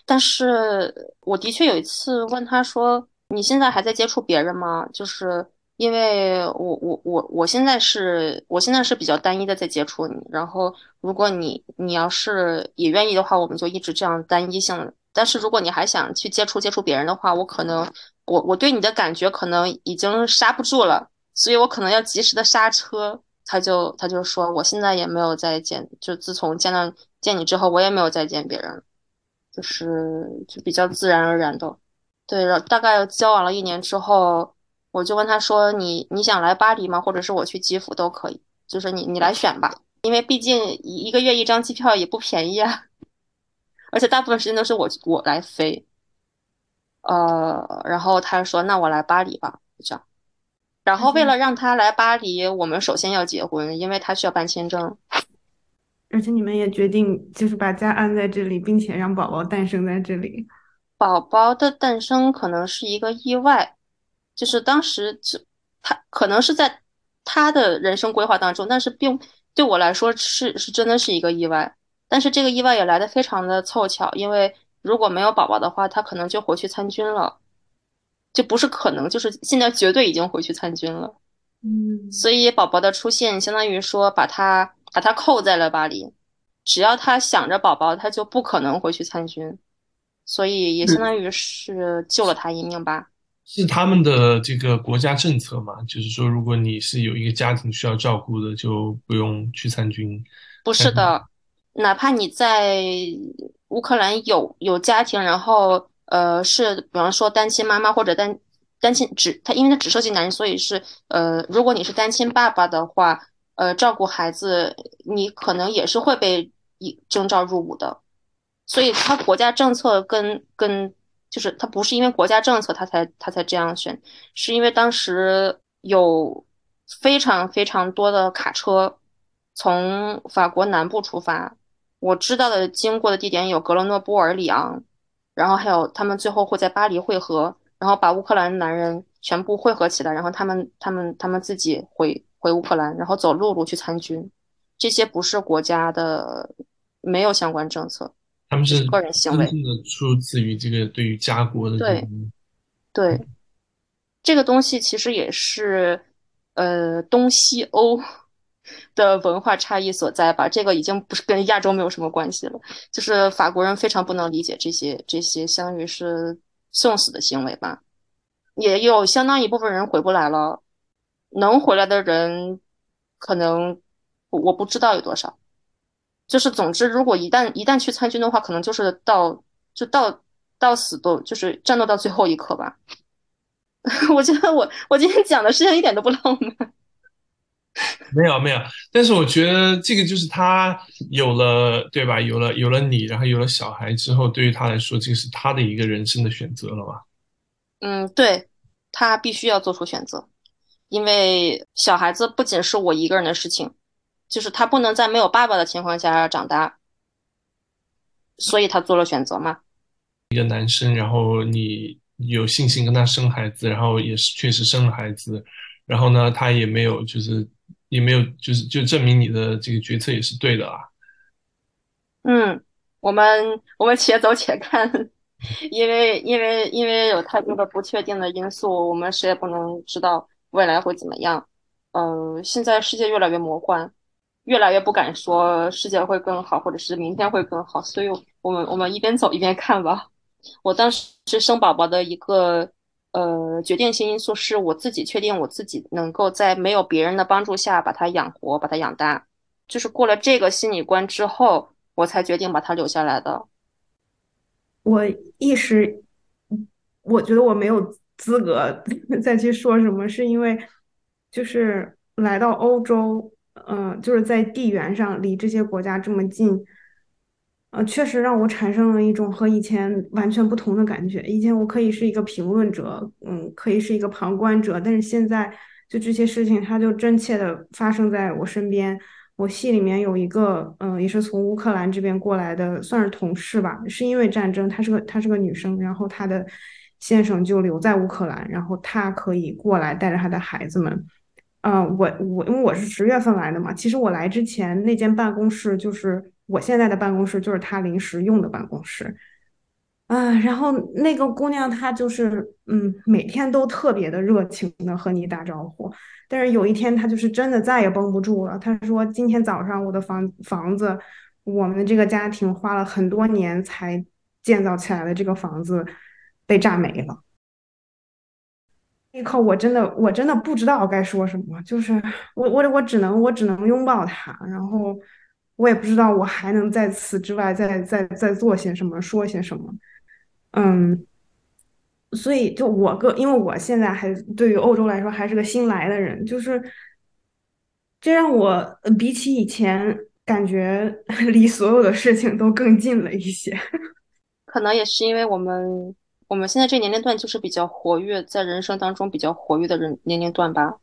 但是我的确有一次问他说：“你现在还在接触别人吗？”就是。因为我我我我现在是我现在是比较单一的在接触你，然后如果你你要是也愿意的话，我们就一直这样单一性的。但是如果你还想去接触接触别人的话，我可能我我对你的感觉可能已经刹不住了，所以我可能要及时的刹车。他就他就说我现在也没有再见，就自从见到见你之后，我也没有再见别人，就是就比较自然而然的。对，然后大概交往了一年之后。我就问他说：“你你想来巴黎吗？或者是我去基辅都可以，就是你你来选吧，因为毕竟一一个月一张机票也不便宜啊，而且大部分时间都是我我来飞。”呃，然后他说：“那我来巴黎吧。”这样，然后为了让他来巴黎，我们首先要结婚，因为他需要办签证，而且你们也决定就是把家安在这里，并且让宝宝诞生在这里。宝宝的诞生可能是一个意外。就是当时就他可能是在他的人生规划当中，但是并对我来说是是真的是一个意外。但是这个意外也来的非常的凑巧，因为如果没有宝宝的话，他可能就回去参军了，就不是可能，就是现在绝对已经回去参军了。嗯，所以宝宝的出现，相当于说把他把他扣在了巴黎，只要他想着宝宝，他就不可能回去参军，所以也相当于是救了他一命吧。是他们的这个国家政策嘛？就是说，如果你是有一个家庭需要照顾的，就不用去参军。不是的，哪怕你在乌克兰有有家庭，然后呃是比方说单亲妈妈或者单。单亲只他，因为他只涉及男人，所以是呃，如果你是单亲爸爸的话，呃，照顾孩子，你可能也是会被以征召入伍的。所以他国家政策跟跟就是他不是因为国家政策他才他才这样选，是因为当时有非常非常多的卡车从法国南部出发，我知道的经过的地点有格勒诺布尔、里昂，然后还有他们最后会在巴黎汇合。然后把乌克兰男人全部汇合起来，然后他们他们他们自己回回乌克兰，然后走陆路去参军。这些不是国家的，没有相关政策，他们是个人行为，出自于这个对于家国的对对，这个东西其实也是呃东西欧 的文化差异所在吧。这个已经不是跟亚洲没有什么关系了，就是法国人非常不能理解这些这些，相当于是。送死的行为吧，也有相当一部分人回不来了。能回来的人，可能我不知道有多少。就是总之，如果一旦一旦去参军的话，可能就是到就到到死都就是战斗到最后一刻吧。我觉得我我今天讲的事情一点都不浪漫。没有没有，但是我觉得这个就是他有了对吧？有了有了你，然后有了小孩之后，对于他来说，这个是他的一个人生的选择了吧？嗯，对，他必须要做出选择，因为小孩子不仅是我一个人的事情，就是他不能在没有爸爸的情况下长大，所以他做了选择嘛。一个男生，然后你有信心跟他生孩子，然后也是确实生了孩子，然后呢，他也没有就是。也没有，就是就证明你的这个决策也是对的啊。嗯，我们我们且走且看，因为因为因为有太多的不确定的因素，我们谁也不能知道未来会怎么样。嗯，现在世界越来越魔幻，越来越不敢说世界会更好，或者是明天会更好。所以，我们我们一边走一边看吧。我当时是生宝宝的一个。呃，决定性因素是我自己确定我自己能够在没有别人的帮助下把他养活，把他养大。就是过了这个心理关之后，我才决定把他留下来的。我一时，我觉得我没有资格 再去说什么，是因为就是来到欧洲，嗯，就是在地缘上离这些国家这么近。呃，确实让我产生了一种和以前完全不同的感觉。以前我可以是一个评论者，嗯，可以是一个旁观者，但是现在就这些事情，它就真切的发生在我身边。我系里面有一个，嗯，也是从乌克兰这边过来的，算是同事吧，是因为战争，她是个她是个女生，然后她的先生就留在乌克兰，然后她可以过来带着她的孩子们。嗯，我我因为我是十月份来的嘛，其实我来之前那间办公室就是。我现在的办公室就是他临时用的办公室，啊，然后那个姑娘她就是，嗯，每天都特别的热情的和你打招呼，但是有一天她就是真的再也绷不住了，她说今天早上我的房房子，我们的这个家庭花了很多年才建造起来的这个房子被炸没了，一刻我真的我真的不知道该说什么，就是我我我只能我只能拥抱他，然后。我也不知道我还能在此之外再再再做些什么，说些什么，嗯，所以就我个，因为我现在还对于欧洲来说还是个新来的人，就是这让我比起以前感觉离所有的事情都更近了一些。可能也是因为我们我们现在这年龄段就是比较活跃，在人生当中比较活跃的人年龄段吧，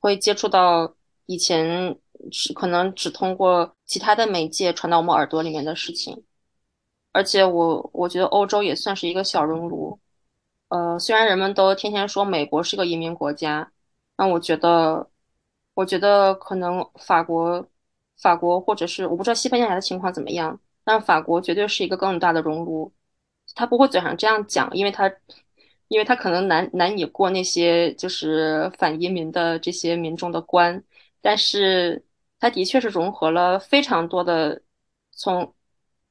会接触到以前。是可能只通过其他的媒介传到我们耳朵里面的事情，而且我我觉得欧洲也算是一个小熔炉，呃，虽然人们都天天说美国是个移民国家，那我觉得，我觉得可能法国，法国或者是我不知道西班牙的情况怎么样，但法国绝对是一个更大的熔炉。他不会嘴上这样讲，因为他，因为他可能难难以过那些就是反移民的这些民众的关，但是他的确是融合了非常多的，从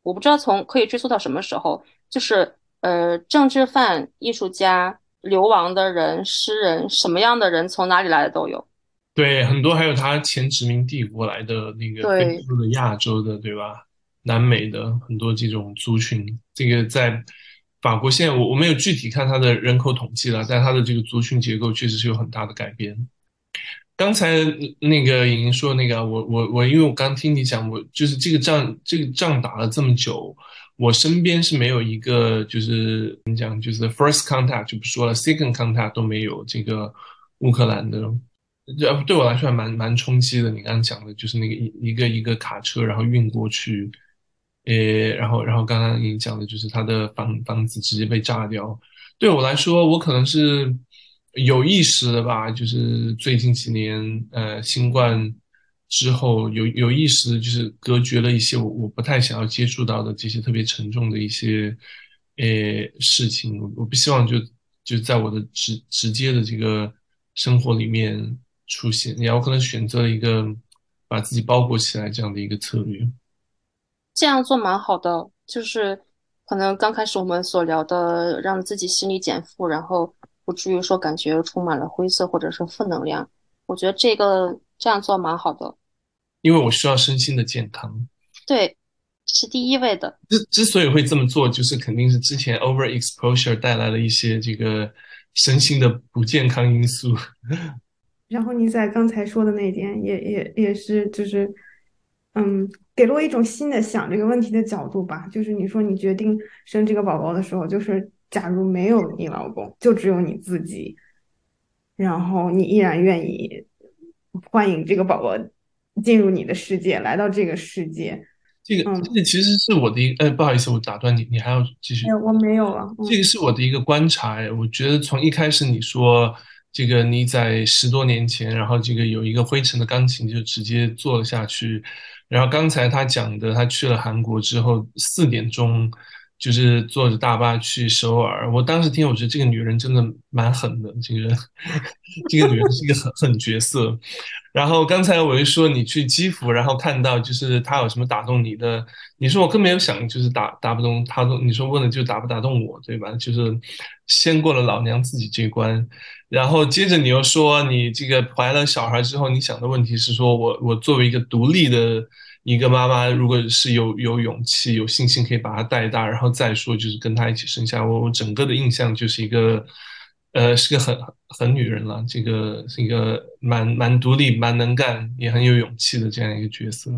我不知道从可以追溯到什么时候，就是。呃，政治犯、艺术家、流亡的人、诗人，什么样的人从哪里来的都有。对，很多还有他前殖民帝国来的那个非洲的、亚洲的，对吧？南美的很多这种族群，这个在法国现在我我没有具体看他的人口统计了，但他的这个族群结构确实是有很大的改变。刚才那个莹莹说那个，我我我，因为我刚听你讲，我就是这个仗这个仗打了这么久。我身边是没有一个，就是怎么讲，就是 first contact 就不说了，second contact 都没有这个乌克兰的，这对我来说还蛮蛮冲击的。你刚刚讲的就是那个一一个一个卡车，然后运过去，诶，然后然后刚刚你讲的就是他的房房子直接被炸掉。对我来说，我可能是有意识的吧，就是最近几年，呃，新冠。之后有有意识的，就是隔绝了一些我我不太想要接触到的这些特别沉重的一些诶事情，我我不希望就就在我的直直接的这个生活里面出现，然后可能选择了一个把自己包裹起来这样的一个策略。这样做蛮好的，就是可能刚开始我们所聊的，让自己心理减负，然后不至于说感觉充满了灰色或者是负能量。我觉得这个这样做蛮好的。因为我需要身心的健康，对，这是第一位的。之之所以会这么做，就是肯定是之前 over exposure 带来了一些这个身心的不健康因素。然后你在刚才说的那点，也也也是，就是嗯，给了我一种新的想这个问题的角度吧。就是你说你决定生这个宝宝的时候，就是假如没有你老公，就只有你自己，然后你依然愿意欢迎这个宝宝。进入你的世界，来到这个世界，这个这个其实是我的一个，呃，不好意思，我打断你，你还要继续？我没有了。这个是我的一个观察，我觉得从一开始你说这个你在十多年前，然后这个有一个灰尘的钢琴就直接做了下去，然后刚才他讲的，他去了韩国之后四点钟就是坐着大巴去首尔，我当时听，我觉得这个女人真的蛮狠的，这个 这个女人是一个狠狠角色。然后刚才我一说你去基辅，然后看到就是他有什么打动你的，你说我更没有想就是打打不动他，你说问的就打不打动我，对吧？就是先过了老娘自己这关，然后接着你又说你这个怀了小孩之后，你想的问题是说我我作为一个独立的一个妈妈，如果是有有勇气有信心可以把他带大，然后再说就是跟他一起生下我，我整个的印象就是一个。呃，是个很很女人了，这个是一个蛮蛮独立、蛮能干，也很有勇气的这样一个角色。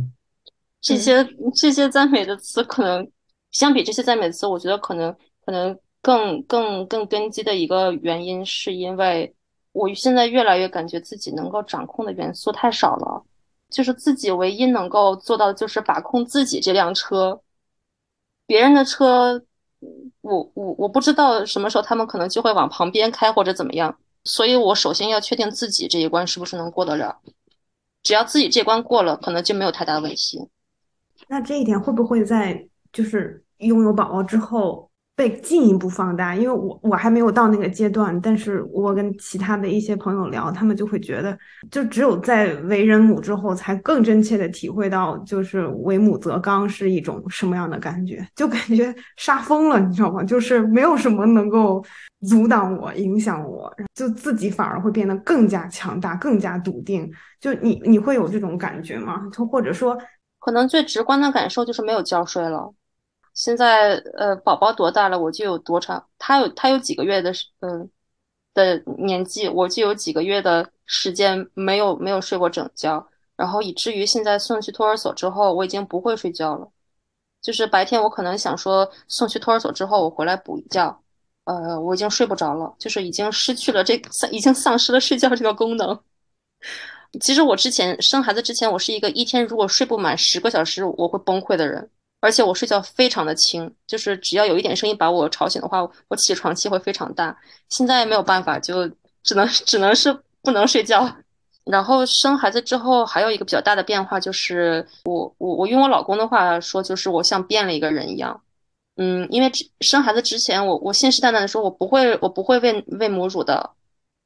这些这些赞美的词，可能相比这些赞美词，我觉得可能可能更更更根基的一个原因，是因为我现在越来越感觉自己能够掌控的元素太少了，就是自己唯一能够做到的就是把控自己这辆车，别人的车。我我我不知道什么时候他们可能就会往旁边开或者怎么样，所以我首先要确定自己这一关是不是能过得了。只要自己这关过了，可能就没有太大的问题。那这一点会不会在就是拥有宝宝之后？被进一步放大，因为我我还没有到那个阶段，但是我跟其他的一些朋友聊，他们就会觉得，就只有在为人母之后，才更真切的体会到，就是为母则刚是一种什么样的感觉，就感觉杀疯了，你知道吗？就是没有什么能够阻挡我、影响我，就自己反而会变得更加强大、更加笃定。就你你会有这种感觉吗？就或者说，可能最直观的感受就是没有觉睡了。现在呃，宝宝多大了，我就有多长。他有他有几个月的嗯的年纪，我就有几个月的时间没有没有睡过整觉。然后以至于现在送去托儿所之后，我已经不会睡觉了。就是白天我可能想说送去托儿所之后我回来补一觉，呃，我已经睡不着了，就是已经失去了这丧已经丧失了睡觉这个功能。其实我之前生孩子之前，我是一个一天如果睡不满十个小时我会崩溃的人。而且我睡觉非常的轻，就是只要有一点声音把我吵醒的话，我起床气会非常大。现在没有办法，就只能 只能是不能睡觉。然后生孩子之后，还有一个比较大的变化就是，我我我用我老公的话说，就是我像变了一个人一样。嗯，因为生孩子之前，我我信誓旦旦的说，我不会我不会喂喂母乳的，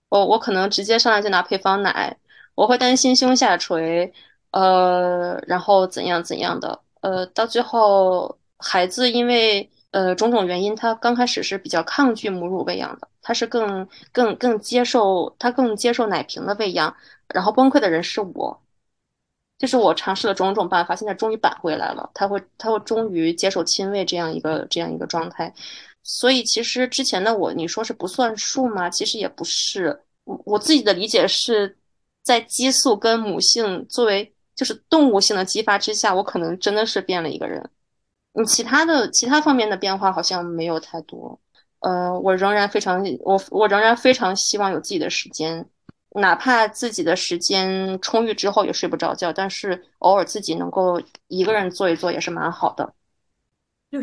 我我可能直接上来就拿配方奶，我会担心胸下垂，呃，然后怎样怎样的。呃，到最后，孩子因为呃种种原因，他刚开始是比较抗拒母乳喂养的，他是更更更接受他更接受奶瓶的喂养，然后崩溃的人是我，就是我尝试了种种办法，现在终于扳回来了，他会他会终于接受亲喂这样一个这样一个状态，所以其实之前的我，你说是不算数吗？其实也不是，我我自己的理解是在激素跟母性作为。就是动物性的激发之下，我可能真的是变了一个人。你其他的其他方面的变化好像没有太多。呃，我仍然非常我我仍然非常希望有自己的时间，哪怕自己的时间充裕之后也睡不着觉，但是偶尔自己能够一个人做一做也是蛮好的。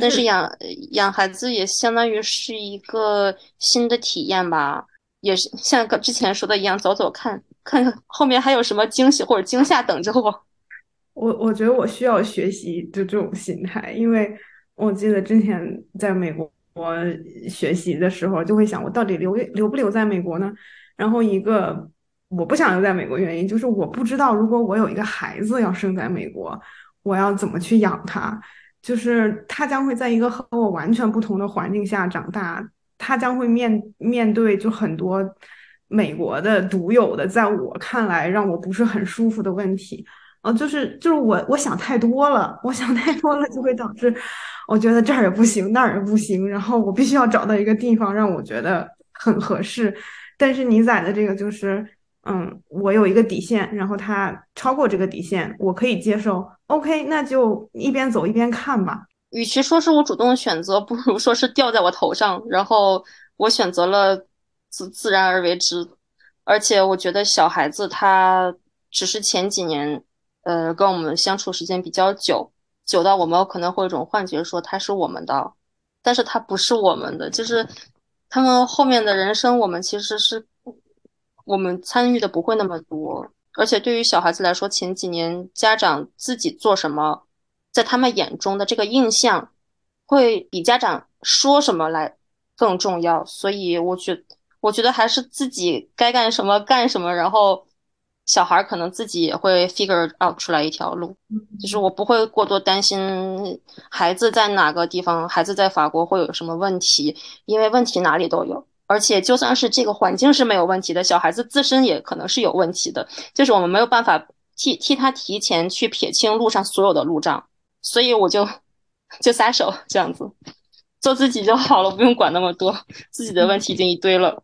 但是养养孩子也相当于是一个新的体验吧，也是像跟之前说的一样，走走看。看看后面还有什么惊喜或者惊吓等着我。我我觉得我需要学习就这种心态，因为我记得之前在美国学习的时候，就会想我到底留留不留在美国呢？然后一个我不想留在美国原因就是我不知道如果我有一个孩子要生在美国，我要怎么去养他？就是他将会在一个和我完全不同的环境下长大，他将会面面对就很多。美国的独有的，在我看来让我不是很舒服的问题，啊，就是就是我我想太多了，我想太多了就会导致我觉得这儿也不行，那儿也不行，然后我必须要找到一个地方让我觉得很合适。但是你在的这个就是，嗯，我有一个底线，然后他超过这个底线，我可以接受。OK，那就一边走一边看吧。与其说是我主动选择，不如说是掉在我头上，然后我选择了。自自然而为之，而且我觉得小孩子他只是前几年，呃，跟我们相处时间比较久，久到我们可能会有一种幻觉，说他是我们的，但是他不是我们的，就是他们后面的人生，我们其实是我们参与的不会那么多，而且对于小孩子来说，前几年家长自己做什么，在他们眼中的这个印象，会比家长说什么来更重要，所以我觉。我觉得还是自己该干什么干什么，然后小孩可能自己也会 figure out 出来一条路。就是我不会过多担心孩子在哪个地方，孩子在法国会有什么问题，因为问题哪里都有。而且就算是这个环境是没有问题的，小孩子自身也可能是有问题的。就是我们没有办法替替他提前去撇清路上所有的路障，所以我就就撒手这样子，做自己就好了，不用管那么多，自己的问题已经一堆了。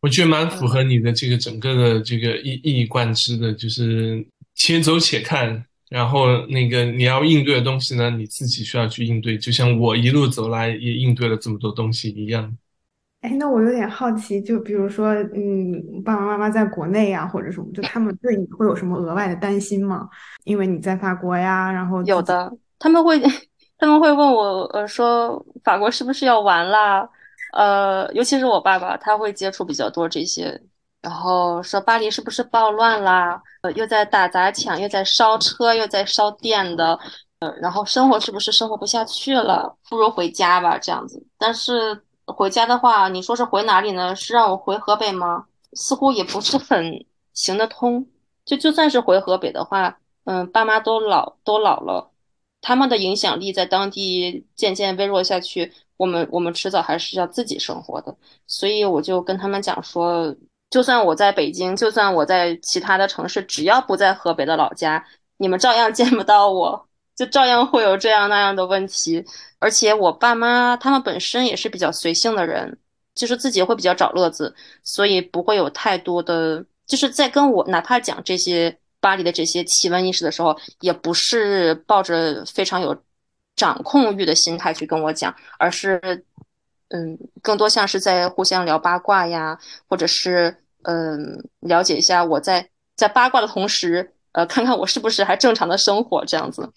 我觉得蛮符合你的这个整个的这个一一以贯之的，就是且走且看，然后那个你要应对的东西呢，你自己需要去应对，就像我一路走来也应对了这么多东西一样。哎，那我有点好奇，就比如说，嗯，爸爸妈妈在国内呀，或者什么，就他们对你会有什么额外的担心吗？因为你在法国呀，然后有的，他们会 他们会问我，呃，说法国是不是要完啦？呃，尤其是我爸爸，他会接触比较多这些，然后说巴黎是不是暴乱啦？呃，又在打砸抢，又在烧车，又在烧店的，呃，然后生活是不是生活不下去了？不如回家吧，这样子。但是回家的话，你说是回哪里呢？是让我回河北吗？似乎也不是很行得通。就就算是回河北的话，嗯，爸妈都老都老了，他们的影响力在当地渐渐微弱下去。我们我们迟早还是要自己生活的，所以我就跟他们讲说，就算我在北京，就算我在其他的城市，只要不在河北的老家，你们照样见不到我，就照样会有这样那样的问题。而且我爸妈他们本身也是比较随性的人，就是自己会比较找乐子，所以不会有太多的，就是在跟我哪怕讲这些巴黎的这些奇闻异事的时候，也不是抱着非常有。掌控欲的心态去跟我讲，而是，嗯，更多像是在互相聊八卦呀，或者是嗯，了解一下我在在八卦的同时，呃，看看我是不是还正常的生活这样子。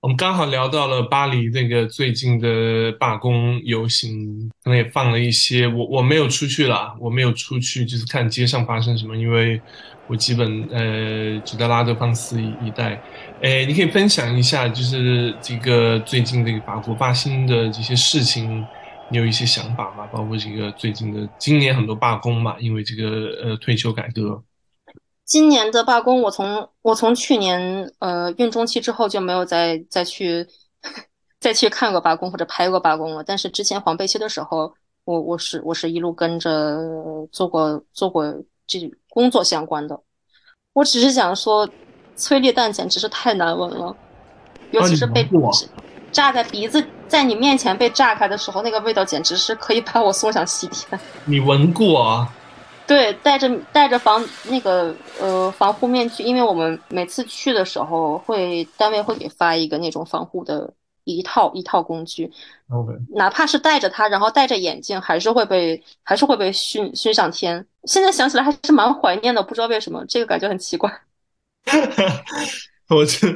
我们刚好聊到了巴黎那个最近的罢工游行，可能也放了一些。我我没有出去了，我没有出去，就是看街上发生什么，因为我基本呃只在拉德芳斯一一带。哎，你可以分享一下，就是这个最近这个法国发生的这些事情，你有一些想法吗？包括这个最近的今年很多罢工嘛，因为这个呃退休改革。今年的罢工，我从我从去年呃孕中期之后就没有再再去 再去看过罢工或者拍过罢工了。但是之前黄背期的时候，我我是我是一路跟着做过做过这工作相关的。我只是想说，催泪弹简直是太难闻了，尤其是被炸在鼻子在你面前被炸开的时候，那个味道简直是可以把我送上西天。你闻过啊？对，戴着戴着防那个呃防护面具，因为我们每次去的时候会单位会给发一个那种防护的一套一套工具哪怕是戴着它，然后戴着眼镜，还是会被还是会被熏熏上天。现在想起来还是蛮怀念的，不知道为什么这个感觉很奇怪。我这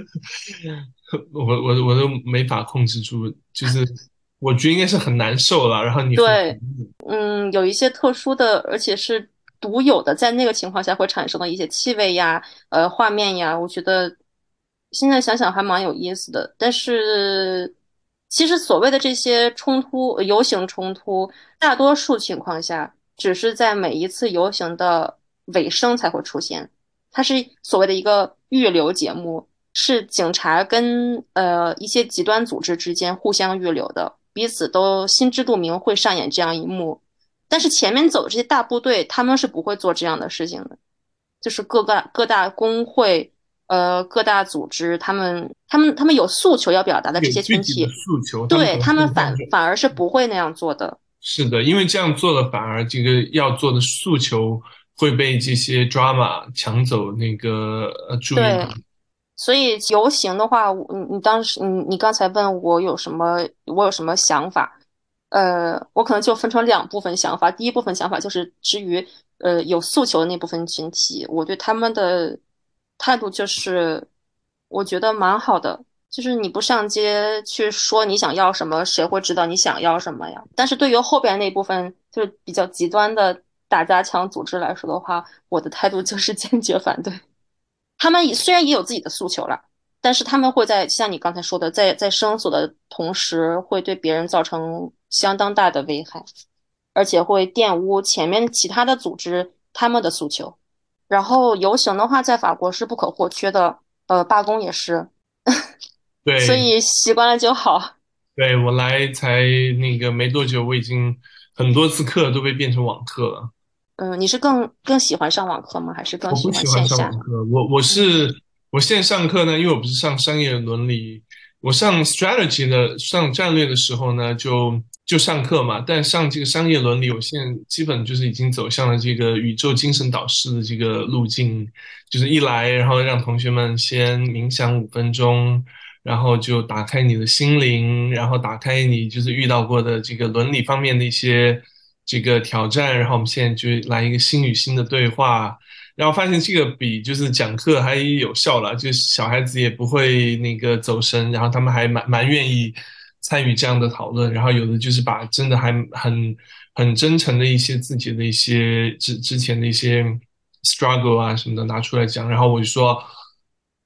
我我我都没法控制住，就是我觉得应该是很难受了。然后你对，嗯，有一些特殊的，而且是。独有的，在那个情况下会产生的一些气味呀，呃，画面呀，我觉得现在想想还蛮有意思的。但是，其实所谓的这些冲突、游行冲突，大多数情况下只是在每一次游行的尾声才会出现。它是所谓的一个预留节目，是警察跟呃一些极端组织之间互相预留的，彼此都心知肚明会上演这样一幕。但是前面走这些大部队，他们是不会做这样的事情的，就是各个各大工会，呃，各大组织，他们他们他们有诉求要表达的这些群体，诉求，对他们反反而是不会那样做的。是的，因为这样做了，反而这个要做的诉求会被这些 drama 抢走那个呃注意。对，所以游行的话，你你当时你你刚才问我有什么我有什么想法？呃，我可能就分成两部分想法。第一部分想法就是至于呃有诉求的那部分群体，我对他们的态度就是，我觉得蛮好的。就是你不上街去说你想要什么，谁会知道你想要什么呀？但是对于后边那部分就是比较极端的打砸抢组织来说的话，我的态度就是坚决反对。他们虽然也有自己的诉求了，但是他们会在像你刚才说的，在在声索的同时，会对别人造成。相当大的危害，而且会玷污前面其他的组织他们的诉求。然后游行的话，在法国是不可或缺的，呃，罢工也是。对，所以习惯了就好。对我来才那个没多久，我已经很多次课都被变成网课了。嗯，你是更更喜欢上网课吗？还是更喜欢线下？我我是我现在上课呢，因为我不是上商业伦理，我上 strategy 的上战略的时候呢，就。就上课嘛，但上这个商业伦理，我现在基本就是已经走向了这个宇宙精神导师的这个路径，就是一来，然后让同学们先冥想五分钟，然后就打开你的心灵，然后打开你就是遇到过的这个伦理方面的一些这个挑战，然后我们现在就来一个心与心的对话，然后发现这个比就是讲课还有效了，就小孩子也不会那个走神，然后他们还蛮蛮愿意。参与这样的讨论，然后有的就是把真的还很很真诚的一些自己的一些之之前的一些 struggle 啊什么的拿出来讲，然后我就说，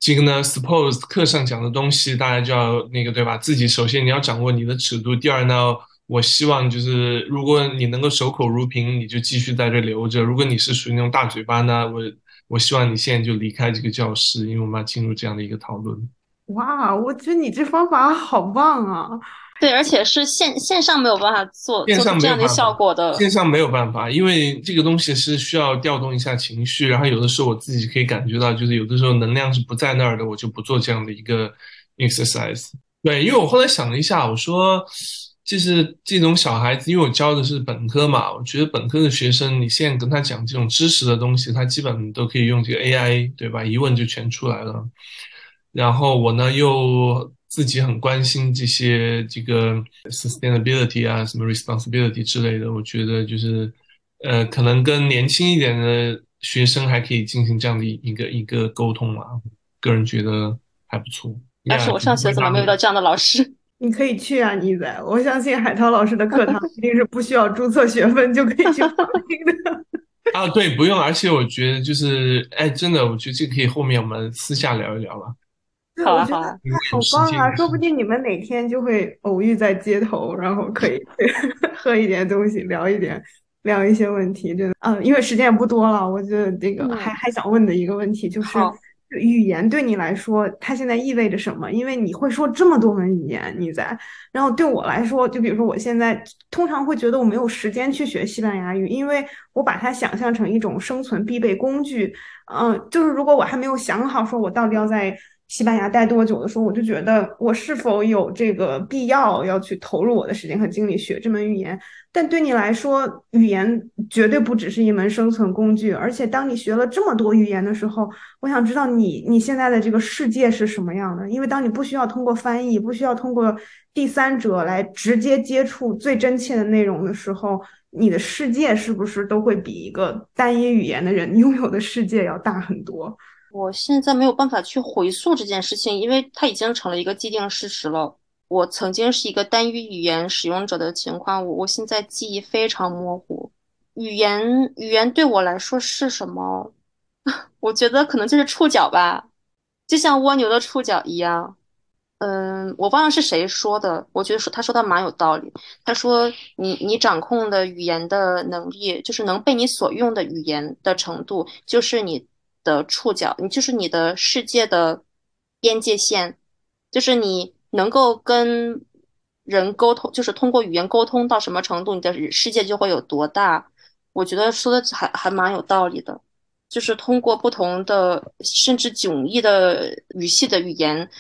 这个呢，suppose 课上讲的东西，大家就要那个对吧？自己首先你要掌握你的尺度，第二呢，我希望就是如果你能够守口如瓶，你就继续在这留着；如果你是属于那种大嘴巴呢，我我希望你现在就离开这个教室，因为我们要进入这样的一个讨论。哇，我觉得你这方法好棒啊！对，而且是线线上没有办法做做这样的效果的。线上没有办法，因为这个东西是需要调动一下情绪，然后有的时候我自己可以感觉到，就是有的时候能量是不在那儿的，我就不做这样的一个 exercise。对，因为我后来想了一下，我说，就是这种小孩子，因为我教的是本科嘛，我觉得本科的学生，你现在跟他讲这种知识的东西，他基本都可以用这个 AI，对吧？一问就全出来了。然后我呢又自己很关心这些这个 sustainability 啊，什么 responsibility 之类的，我觉得就是呃，可能跟年轻一点的学生还可以进行这样的一个一个沟通嘛，个人觉得还不错。但是我上学怎么没有遇到这样的老师？你可以去啊，妮仔，我相信海涛老师的课堂一定是不需要注册学分就可以去旁听的。啊，对，不用，而且我觉得就是，哎，真的，我觉得这可以后面我们私下聊一聊了。好啊，好啊，好棒啊！说不定你们哪天就会偶遇在街头，然后可以 喝一点东西，聊一点，聊一些问题。真的，嗯，因为时间也不多了，我觉得这个还还想问的一个问题就是。语言对你来说，它现在意味着什么？因为你会说这么多门语言，你在。然后对我来说，就比如说我现在通常会觉得我没有时间去学西班牙语，因为我把它想象成一种生存必备工具。嗯，就是如果我还没有想好说我到底要在。西班牙待多久的时候，我就觉得我是否有这个必要要去投入我的时间和精力学这门语言？但对你来说，语言绝对不只是一门生存工具，而且当你学了这么多语言的时候，我想知道你你现在的这个世界是什么样的？因为当你不需要通过翻译，不需要通过第三者来直接接触最真切的内容的时候，你的世界是不是都会比一个单一语言的人 拥有的世界要大很多？我现在没有办法去回溯这件事情，因为它已经成了一个既定事实了。我曾经是一个单一语言使用者的情况，我我现在记忆非常模糊。语言语言对我来说是什么？我觉得可能就是触角吧，就像蜗牛的触角一样。嗯，我忘了是谁说的，我觉得说他说的蛮有道理。他说你你掌控的语言的能力，就是能被你所用的语言的程度，就是你。的触角，你就是你的世界的边界线，就是你能够跟人沟通，就是通过语言沟通到什么程度，你的世界就会有多大。我觉得说的还还蛮有道理的，就是通过不同的甚至迥异的语系的语言，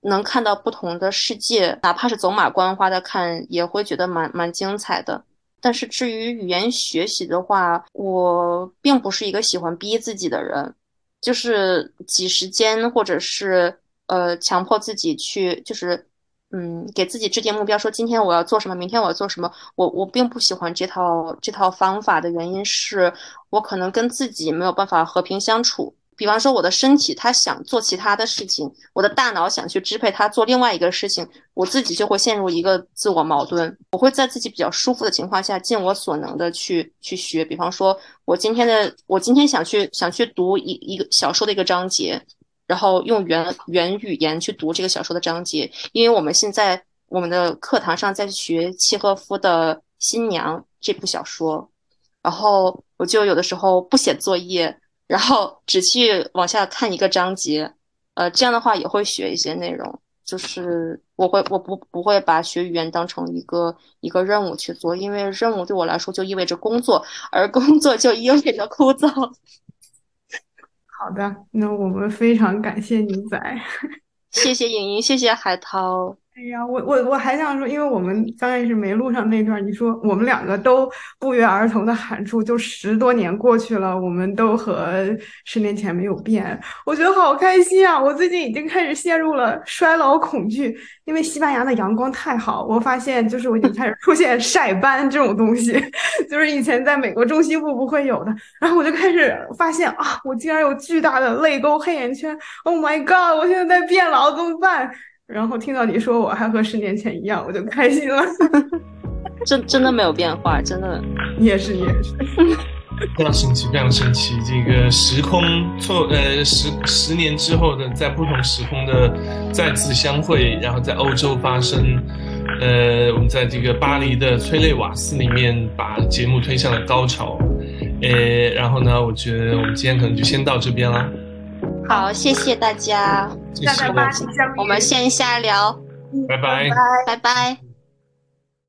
能看到不同的世界，哪怕是走马观花的看，也会觉得蛮蛮精彩的。但是至于语言学习的话，我并不是一个喜欢逼自己的人，就是挤时间或者是呃强迫自己去，就是嗯给自己制定目标，说今天我要做什么，明天我要做什么。我我并不喜欢这套这套方法的原因是我可能跟自己没有办法和平相处。比方说，我的身体他想做其他的事情，我的大脑想去支配他做另外一个事情，我自己就会陷入一个自我矛盾。我会在自己比较舒服的情况下，尽我所能的去去学。比方说，我今天的我今天想去想去读一一个小说的一个章节，然后用原原语言去读这个小说的章节，因为我们现在我们的课堂上在学契诃夫的《新娘》这部小说，然后我就有的时候不写作业。然后只去往下看一个章节，呃，这样的话也会学一些内容。就是我会，我不不会把学语言当成一个一个任务去做，因为任务对我来说就意味着工作，而工作就意味着枯燥。好的，那我们非常感谢你仔，谢谢莹莹，谢谢海涛。哎呀，我我我还想说，因为我们刚开始没录上那段，你说我们两个都不约而同的喊出，就十多年过去了，我们都和十年前没有变，我觉得好开心啊！我最近已经开始陷入了衰老恐惧，因为西班牙的阳光太好，我发现就是我已经开始出现晒斑这种东西，就是以前在美国中西部不会有的，然后我就开始发现啊，我竟然有巨大的泪沟、黑眼圈，Oh my god！我现在在变老，怎么办？然后听到你说我还和十年前一样，我就开心了。真真的没有变化，真的。你也是，你也是。非常神奇，非常神奇。这个时空错，呃，十十年之后的，在不同时空的再次相会，然后在欧洲发生。呃，我们在这个巴黎的催泪瓦斯里面把节目推向了高潮。呃，然后呢，我觉得我们今天可能就先到这边了。好，谢谢大家。谢谢我们线下聊。拜拜。拜拜。